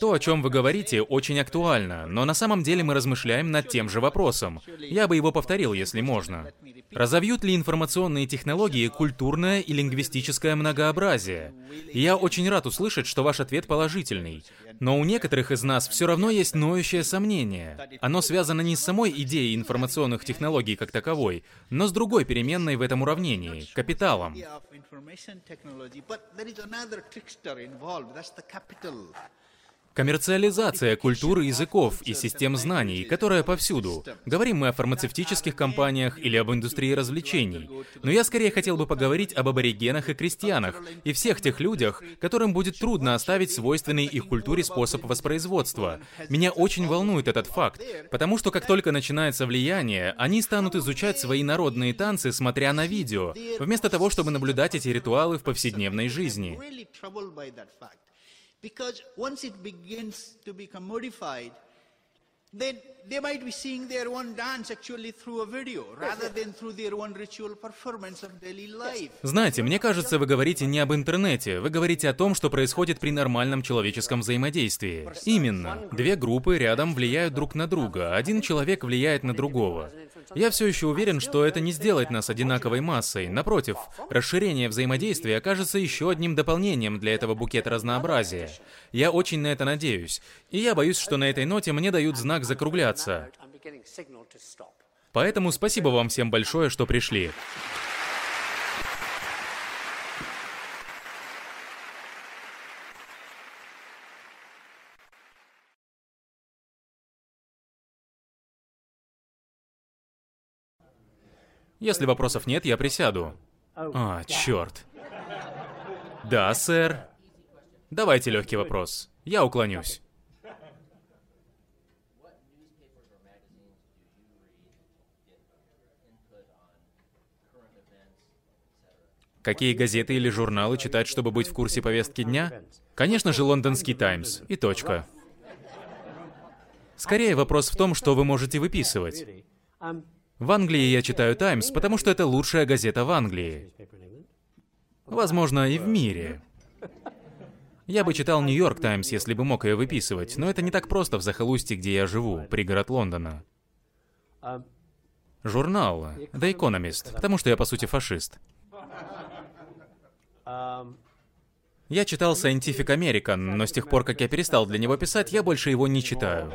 То, о чем вы говорите, очень актуально, но на самом деле мы размышляем над тем же вопросом. Я бы его повторил, если можно. Разовьют ли информационные технологии культурное и лингвистическое многообразие? И я очень рад услышать, что ваш ответ положительный. Но у некоторых из нас все равно есть ноющее сомнение. Оно связано не с самой идеей информационных технологий как таковой, но с другой переменной в этом уравнении — капиталом. Коммерциализация культуры языков и систем знаний, которая повсюду. Говорим мы о фармацевтических компаниях или об индустрии развлечений. Но я скорее хотел бы поговорить об аборигенах и крестьянах, и всех тех людях, которым будет трудно оставить свойственный их культуре способ воспроизводства. Меня очень волнует этот факт, потому что как только начинается влияние, они станут изучать свои народные танцы, смотря на видео, вместо того, чтобы наблюдать эти ритуалы в повседневной жизни. Because once it begins to become modified, then they might be seeing their own dance actually through a video, rather than through their own ritual performance of daily life. Знаете, мне кажется, вы говорите не об интернете, вы говорите о том, что происходит при нормальном человеческом взаимодействии. Именно. Две группы рядом влияют друг на друга, один человек влияет на другого. Я все еще уверен, что это не сделает нас одинаковой массой. Напротив, расширение взаимодействия окажется еще одним дополнением для этого букета разнообразия. Я очень на это надеюсь. И я боюсь, что на этой ноте мне дают знак закругляться. Поэтому спасибо вам всем большое, что пришли. Если вопросов нет, я присяду. А, черт. Да, сэр. Давайте легкий вопрос. Я уклонюсь. Какие газеты или журналы читать, чтобы быть в курсе повестки дня? Конечно же, лондонский Таймс. И точка. Скорее вопрос в том, что вы можете выписывать. В Англии я читаю «Таймс», потому что это лучшая газета в Англии. Возможно, и в мире. Я бы читал «Нью-Йорк Таймс», если бы мог ее выписывать, но это не так просто в захолустье, где я живу, пригород Лондона. Журнал «The Economist», потому что я, по сути, фашист. Я читал Scientific American, но с тех пор, как я перестал для него писать, я больше его не читаю.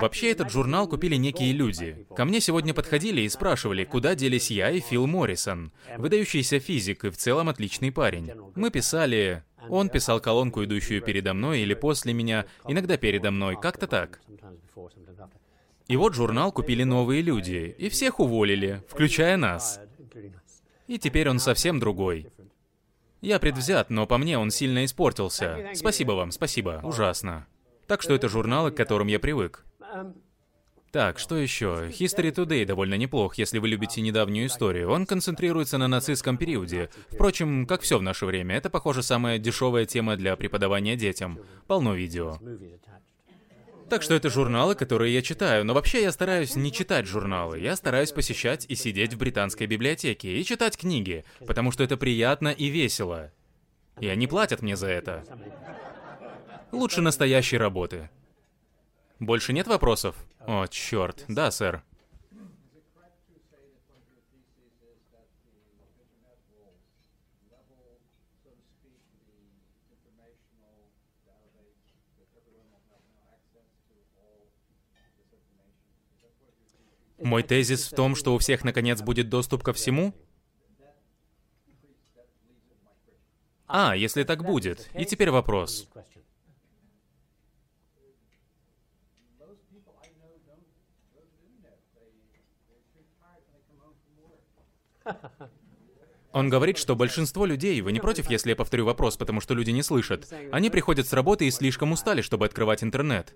Вообще, этот журнал купили некие люди. Ко мне сегодня подходили и спрашивали, куда делись я и Фил Моррисон, выдающийся физик и в целом отличный парень. Мы писали... Он писал колонку, идущую передо мной или после меня, иногда передо мной, как-то так. И вот журнал купили новые люди, и всех уволили, включая нас. И теперь он совсем другой. Я предвзят, но по мне он сильно испортился. Спасибо вам, спасибо, ужасно. Так что это журналы, к которым я привык. Так, что еще? History Today довольно неплох, если вы любите недавнюю историю. Он концентрируется на нацистском периоде. Впрочем, как все в наше время, это, похоже, самая дешевая тема для преподавания детям. Полно видео. Так что это журналы, которые я читаю, но вообще я стараюсь не читать журналы. Я стараюсь посещать и сидеть в британской библиотеке и читать книги, потому что это приятно и весело. И они платят мне за это. Лучше настоящей работы. Больше нет вопросов? О, черт. Да, сэр. Мой тезис в том, что у всех наконец будет доступ ко всему? А, если так будет. И теперь вопрос. Он говорит, что большинство людей, вы не против, если я повторю вопрос, потому что люди не слышат, они приходят с работы и слишком устали, чтобы открывать интернет.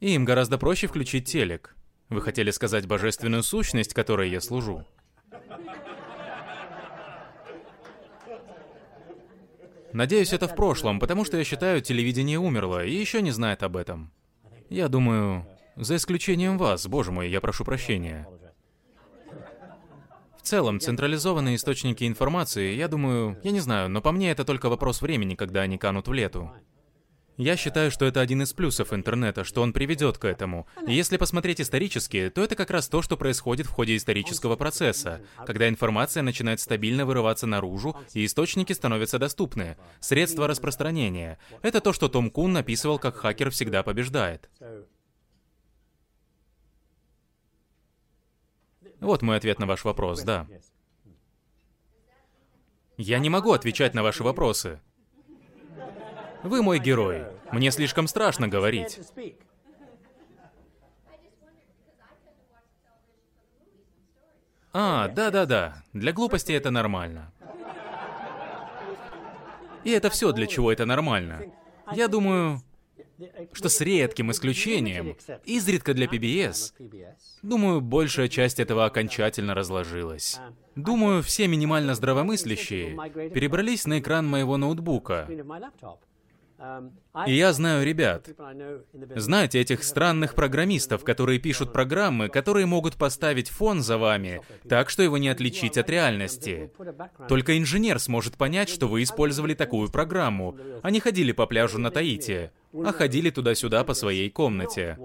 И им гораздо проще включить телек. Вы хотели сказать божественную сущность, которой я служу? Надеюсь, это в прошлом, потому что я считаю, телевидение умерло и еще не знает об этом. Я думаю, за исключением вас, боже мой, я прошу прощения. В целом, централизованные источники информации, я думаю, я не знаю, но по мне это только вопрос времени, когда они канут в лету. Я считаю, что это один из плюсов интернета, что он приведет к этому. И если посмотреть исторически, то это как раз то, что происходит в ходе исторического процесса, когда информация начинает стабильно вырываться наружу, и источники становятся доступны. Средства распространения. Это то, что Том Кун написывал, как хакер всегда побеждает. Вот мой ответ на ваш вопрос, да. Я не могу отвечать на ваши вопросы. Вы мой герой. Мне слишком страшно говорить. А, да-да-да. Для глупости это нормально. И это все, для чего это нормально. Я думаю, что с редким исключением, изредка для PBS, думаю, большая часть этого окончательно разложилась. Думаю, все минимально здравомыслящие перебрались на экран моего ноутбука, и я знаю ребят. Знаете этих странных программистов, которые пишут программы, которые могут поставить фон за вами, так что его не отличить от реальности. Только инженер сможет понять, что вы использовали такую программу, а не ходили по пляжу на Таити, а ходили туда-сюда по своей комнате.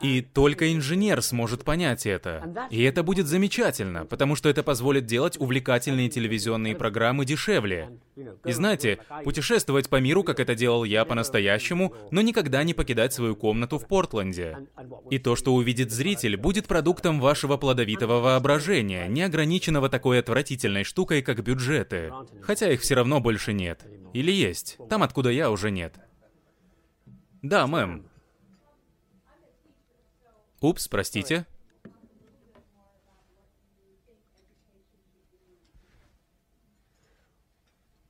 И только инженер сможет понять это. И это будет замечательно, потому что это позволит делать увлекательные телевизионные программы дешевле. И знаете, путешествовать по миру, как это делал я по-настоящему, но никогда не покидать свою комнату в Портленде. И то, что увидит зритель, будет продуктом вашего плодовитого воображения, не ограниченного такой отвратительной штукой, как бюджеты. Хотя их все равно больше нет. Или есть. Там, откуда я, уже нет. Да, мэм, Упс, простите.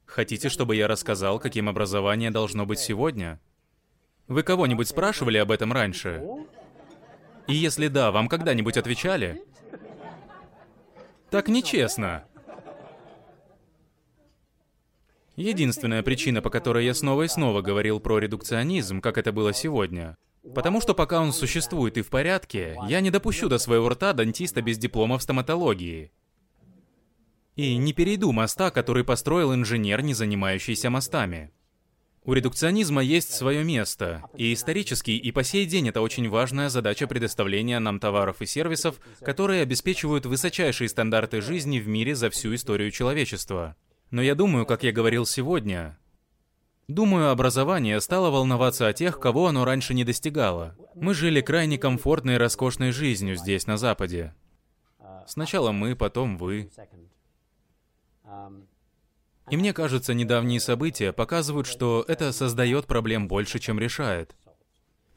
Хотите, чтобы я рассказал, каким образование должно быть сегодня? Вы кого-нибудь спрашивали об этом раньше? И если да, вам когда-нибудь отвечали? Так нечестно. Единственная причина, по которой я снова и снова говорил про редукционизм, как это было сегодня, Потому что пока он существует и в порядке, я не допущу до своего рта дантиста без диплома в стоматологии. И не перейду моста, который построил инженер, не занимающийся мостами. У редукционизма есть свое место, и исторически и по сей день это очень важная задача предоставления нам товаров и сервисов, которые обеспечивают высочайшие стандарты жизни в мире за всю историю человечества. Но я думаю, как я говорил сегодня, Думаю, образование стало волноваться о тех, кого оно раньше не достигало. Мы жили крайне комфортной и роскошной жизнью здесь, на Западе. Сначала мы, потом вы. И мне кажется, недавние события показывают, что это создает проблем больше, чем решает.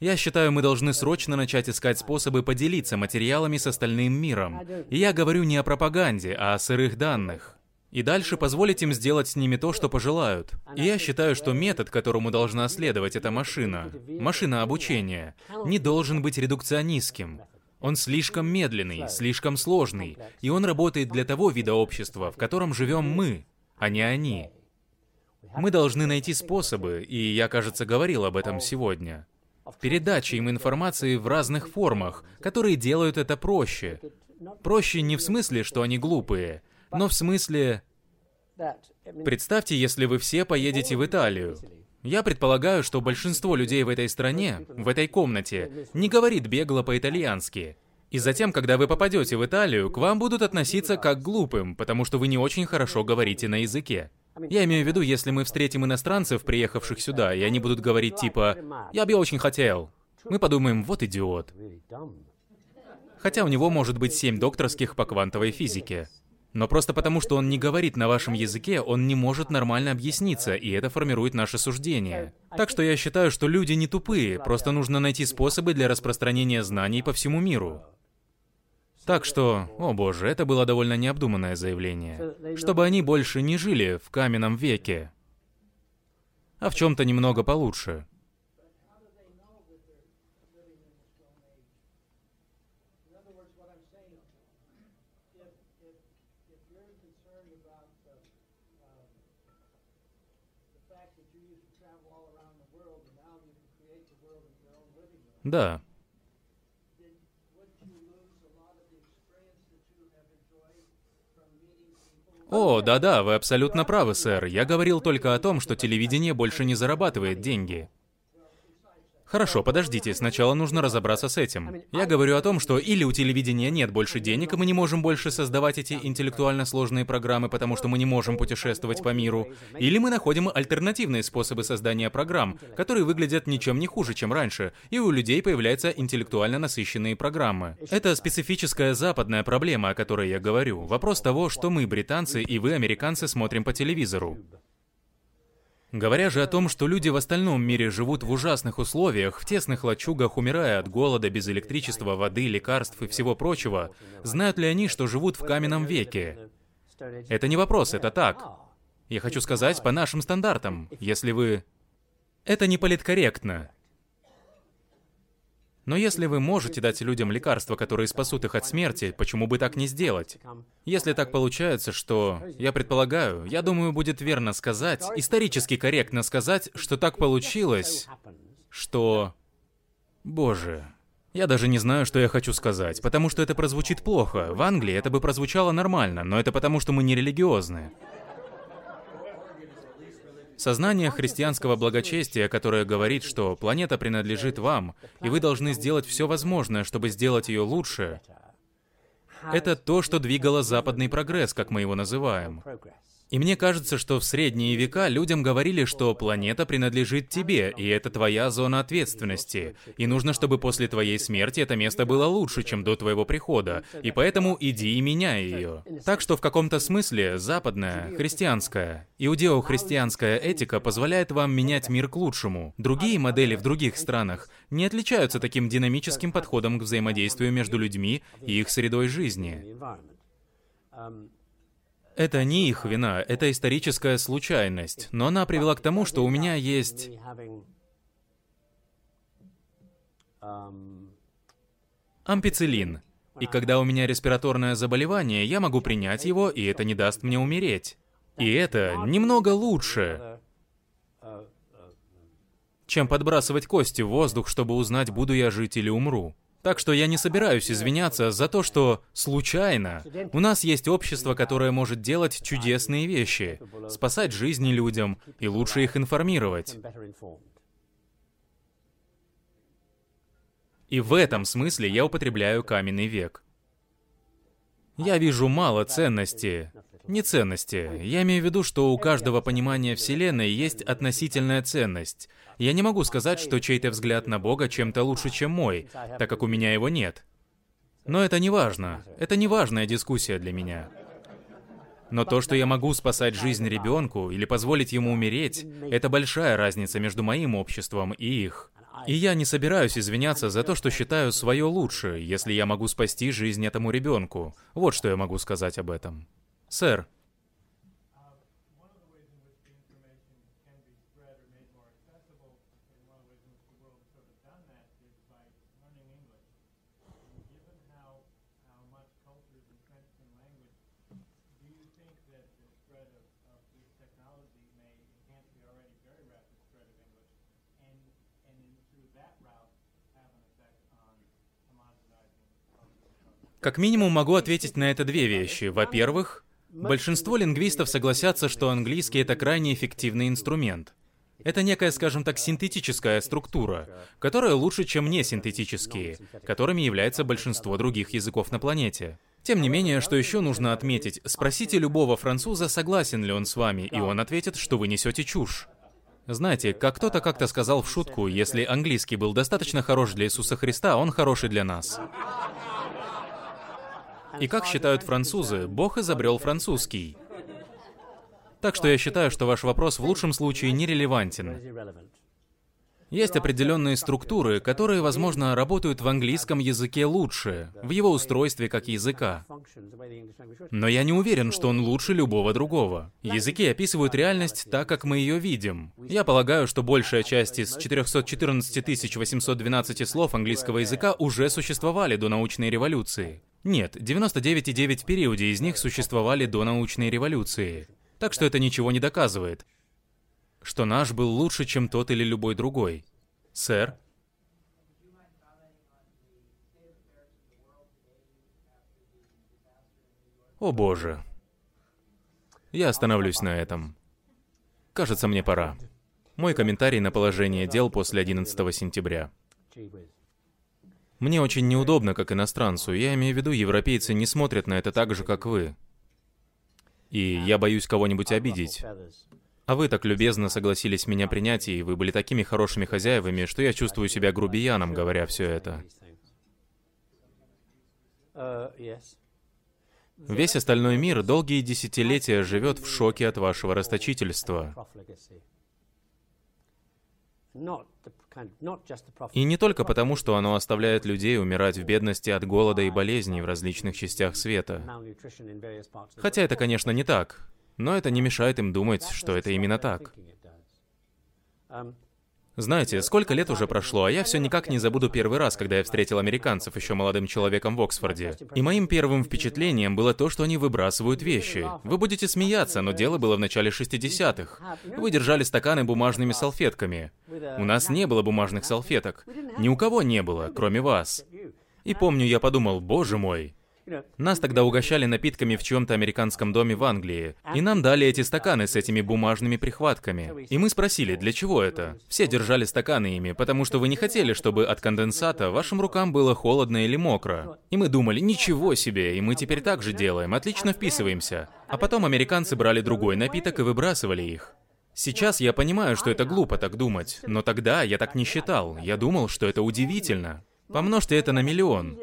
Я считаю, мы должны срочно начать искать способы поделиться материалами с остальным миром. И я говорю не о пропаганде, а о сырых данных и дальше позволить им сделать с ними то, что пожелают. И я считаю, что метод, которому должна следовать эта машина, машина обучения, не должен быть редукционистским. Он слишком медленный, слишком сложный, и он работает для того вида общества, в котором живем мы, а не они. Мы должны найти способы, и я, кажется, говорил об этом сегодня, передачи им информации в разных формах, которые делают это проще. Проще не в смысле, что они глупые, но в смысле... Представьте, если вы все поедете в Италию. Я предполагаю, что большинство людей в этой стране, в этой комнате, не говорит бегло по-итальянски. И затем, когда вы попадете в Италию, к вам будут относиться как к глупым, потому что вы не очень хорошо говорите на языке. Я имею в виду, если мы встретим иностранцев, приехавших сюда, и они будут говорить типа «Я бы очень хотел», мы подумаем «Вот идиот». Хотя у него может быть семь докторских по квантовой физике. Но просто потому, что он не говорит на вашем языке, он не может нормально объясниться, и это формирует наше суждение. Так что я считаю, что люди не тупые, просто нужно найти способы для распространения знаний по всему миру. Так что, о боже, это было довольно необдуманное заявление. Чтобы они больше не жили в каменном веке, а в чем-то немного получше. Да. О, да-да, вы абсолютно правы, сэр. Я говорил только о том, что телевидение больше не зарабатывает деньги. Хорошо, подождите, сначала нужно разобраться с этим. Я говорю о том, что или у телевидения нет больше денег, и мы не можем больше создавать эти интеллектуально сложные программы, потому что мы не можем путешествовать по миру, или мы находим альтернативные способы создания программ, которые выглядят ничем не хуже, чем раньше, и у людей появляются интеллектуально насыщенные программы. Это специфическая западная проблема, о которой я говорю. Вопрос того, что мы, британцы, и вы, американцы, смотрим по телевизору. Говоря же о том, что люди в остальном мире живут в ужасных условиях, в тесных лачугах, умирая от голода, без электричества, воды, лекарств и всего прочего, знают ли они, что живут в каменном веке? Это не вопрос, это так. Я хочу сказать, по нашим стандартам, если вы... Это не политкорректно. Но если вы можете дать людям лекарства, которые спасут их от смерти, почему бы так не сделать? Если так получается, что... Я предполагаю, я думаю, будет верно сказать, исторически корректно сказать, что так получилось, что... Боже, я даже не знаю, что я хочу сказать, потому что это прозвучит плохо. В Англии это бы прозвучало нормально, но это потому, что мы не религиозны. Сознание христианского благочестия, которое говорит, что планета принадлежит вам, и вы должны сделать все возможное, чтобы сделать ее лучше, это то, что двигало западный прогресс, как мы его называем. И мне кажется, что в средние века людям говорили, что планета принадлежит тебе, и это твоя зона ответственности. И нужно, чтобы после твоей смерти это место было лучше, чем до твоего прихода. И поэтому иди и меняй ее. Так что в каком-то смысле западная, христианская, иудео-христианская этика позволяет вам менять мир к лучшему. Другие модели в других странах не отличаются таким динамическим подходом к взаимодействию между людьми и их средой жизни. Это не их вина, это историческая случайность, но она привела к тому, что у меня есть... Ампицилин. И когда у меня респираторное заболевание, я могу принять его, и это не даст мне умереть. И это немного лучше, чем подбрасывать кости в воздух, чтобы узнать, буду я жить или умру. Так что я не собираюсь извиняться за то, что случайно у нас есть общество, которое может делать чудесные вещи, спасать жизни людям и лучше их информировать. И в этом смысле я употребляю каменный век. Я вижу мало ценности не ценности. Я имею в виду, что у каждого понимания Вселенной есть относительная ценность. Я не могу сказать, что чей-то взгляд на Бога чем-то лучше, чем мой, так как у меня его нет. Но это не важно. Это не важная дискуссия для меня. Но то, что я могу спасать жизнь ребенку или позволить ему умереть, это большая разница между моим обществом и их. И я не собираюсь извиняться за то, что считаю свое лучше, если я могу спасти жизнь этому ребенку. Вот что я могу сказать об этом. Сэр, Как минимум могу ответить на это две вещи. Во-первых, большинство лингвистов согласятся, что английский — это крайне эффективный инструмент. Это некая, скажем так, синтетическая структура, которая лучше, чем не синтетические, которыми является большинство других языков на планете. Тем не менее, что еще нужно отметить, спросите любого француза, согласен ли он с вами, и он ответит, что вы несете чушь. Знаете, как кто-то как-то сказал в шутку, если английский был достаточно хорош для Иисуса Христа, он хороший для нас. И как считают французы, Бог изобрел французский. Так что я считаю, что ваш вопрос в лучшем случае нерелевантен. Есть определенные структуры, которые, возможно, работают в английском языке лучше, в его устройстве как языка. Но я не уверен, что он лучше любого другого. Языки описывают реальность так, как мы ее видим. Я полагаю, что большая часть из 414 812 слов английского языка уже существовали до научной революции. Нет, 99,9 периоде из них существовали до научной революции. Так что это ничего не доказывает. Что наш был лучше, чем тот или любой другой. Сэр? О боже. Я остановлюсь на этом. Кажется, мне пора. Мой комментарий на положение дел после 11 сентября. Мне очень неудобно, как иностранцу. Я имею в виду, европейцы не смотрят на это так же, как вы. И я боюсь кого-нибудь обидеть. А вы так любезно согласились меня принять, и вы были такими хорошими хозяевами, что я чувствую себя грубияном, говоря все это. Весь остальной мир долгие десятилетия живет в шоке от вашего расточительства. И не только потому, что оно оставляет людей умирать в бедности от голода и болезней в различных частях света. Хотя это, конечно, не так, но это не мешает им думать, что это именно так. Знаете, сколько лет уже прошло, а я все никак не забуду первый раз, когда я встретил американцев еще молодым человеком в Оксфорде. И моим первым впечатлением было то, что они выбрасывают вещи. Вы будете смеяться, но дело было в начале 60-х. Вы держали стаканы бумажными салфетками. У нас не было бумажных салфеток. Ни у кого не было, кроме вас. И помню, я подумал, боже мой, нас тогда угощали напитками в чьем-то американском доме в Англии, и нам дали эти стаканы с этими бумажными прихватками. И мы спросили, для чего это? Все держали стаканы ими, потому что вы не хотели, чтобы от конденсата вашим рукам было холодно или мокро. И мы думали, ничего себе, и мы теперь так же делаем, отлично вписываемся. А потом американцы брали другой напиток и выбрасывали их. Сейчас я понимаю, что это глупо так думать, но тогда я так не считал. Я думал, что это удивительно. Помножьте это на миллион.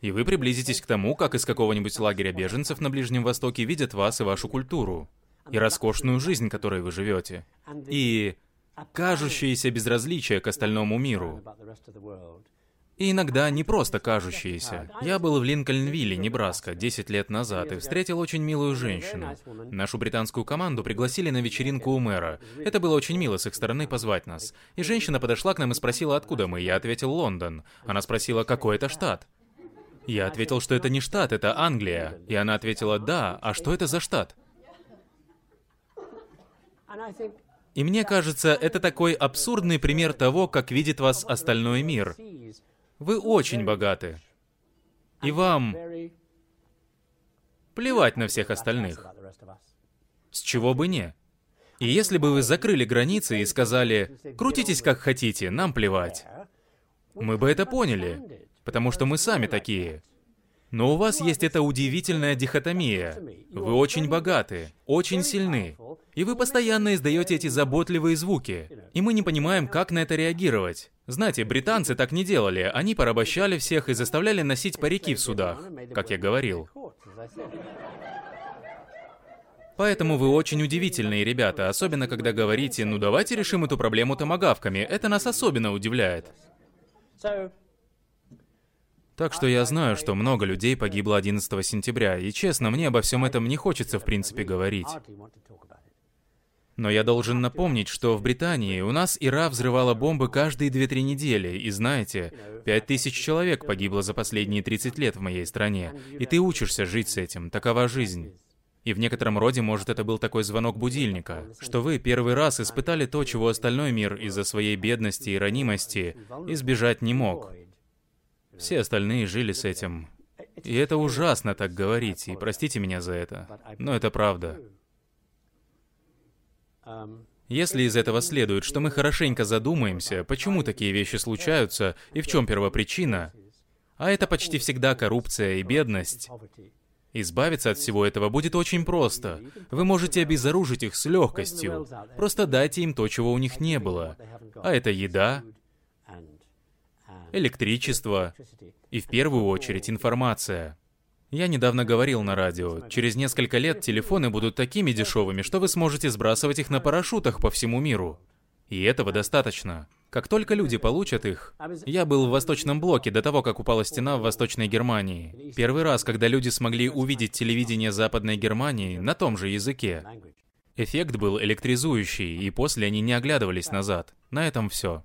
И вы приблизитесь к тому, как из какого-нибудь лагеря беженцев на Ближнем Востоке видят вас и вашу культуру, и роскошную жизнь, которой вы живете, и кажущееся безразличие к остальному миру. И иногда не просто кажущиеся. Я был в Линкольнвилле, Небраска, 10 лет назад, и встретил очень милую женщину. Нашу британскую команду пригласили на вечеринку у мэра. Это было очень мило с их стороны позвать нас. И женщина подошла к нам и спросила, откуда мы. Я ответил, Лондон. Она спросила, какой это штат. Я ответил, что это не штат, это Англия. И она ответила, да, а что это за штат? И мне кажется, это такой абсурдный пример того, как видит вас остальной мир. Вы очень богаты. И вам плевать на всех остальных. С чего бы не? И если бы вы закрыли границы и сказали, крутитесь как хотите, нам плевать, мы бы это поняли потому что мы сами такие. Но у вас есть эта удивительная дихотомия. Вы очень богаты, очень сильны, и вы постоянно издаете эти заботливые звуки. И мы не понимаем, как на это реагировать. Знаете, британцы так не делали. Они порабощали всех и заставляли носить парики в судах, как я говорил. Поэтому вы очень удивительные ребята, особенно когда говорите, ну давайте решим эту проблему томогавками. Это нас особенно удивляет. Так что я знаю, что много людей погибло 11 сентября, и честно, мне обо всем этом не хочется в принципе говорить. Но я должен напомнить, что в Британии у нас Ира взрывала бомбы каждые 2-3 недели, и знаете, 5000 человек погибло за последние 30 лет в моей стране, и ты учишься жить с этим, такова жизнь. И в некотором роде, может, это был такой звонок будильника, что вы первый раз испытали то, чего остальной мир из-за своей бедности и ранимости избежать не мог. Все остальные жили с этим. И это ужасно так говорить, и простите меня за это, но это правда. Если из этого следует, что мы хорошенько задумаемся, почему такие вещи случаются и в чем первопричина, а это почти всегда коррупция и бедность, избавиться от всего этого будет очень просто. Вы можете обезоружить их с легкостью. Просто дайте им то, чего у них не было. А это еда, электричество и в первую очередь информация. Я недавно говорил на радио, через несколько лет телефоны будут такими дешевыми, что вы сможете сбрасывать их на парашютах по всему миру. И этого достаточно. Как только люди получат их... Я был в Восточном блоке до того, как упала стена в Восточной Германии. Первый раз, когда люди смогли увидеть телевидение Западной Германии на том же языке. Эффект был электризующий, и после они не оглядывались назад. На этом все.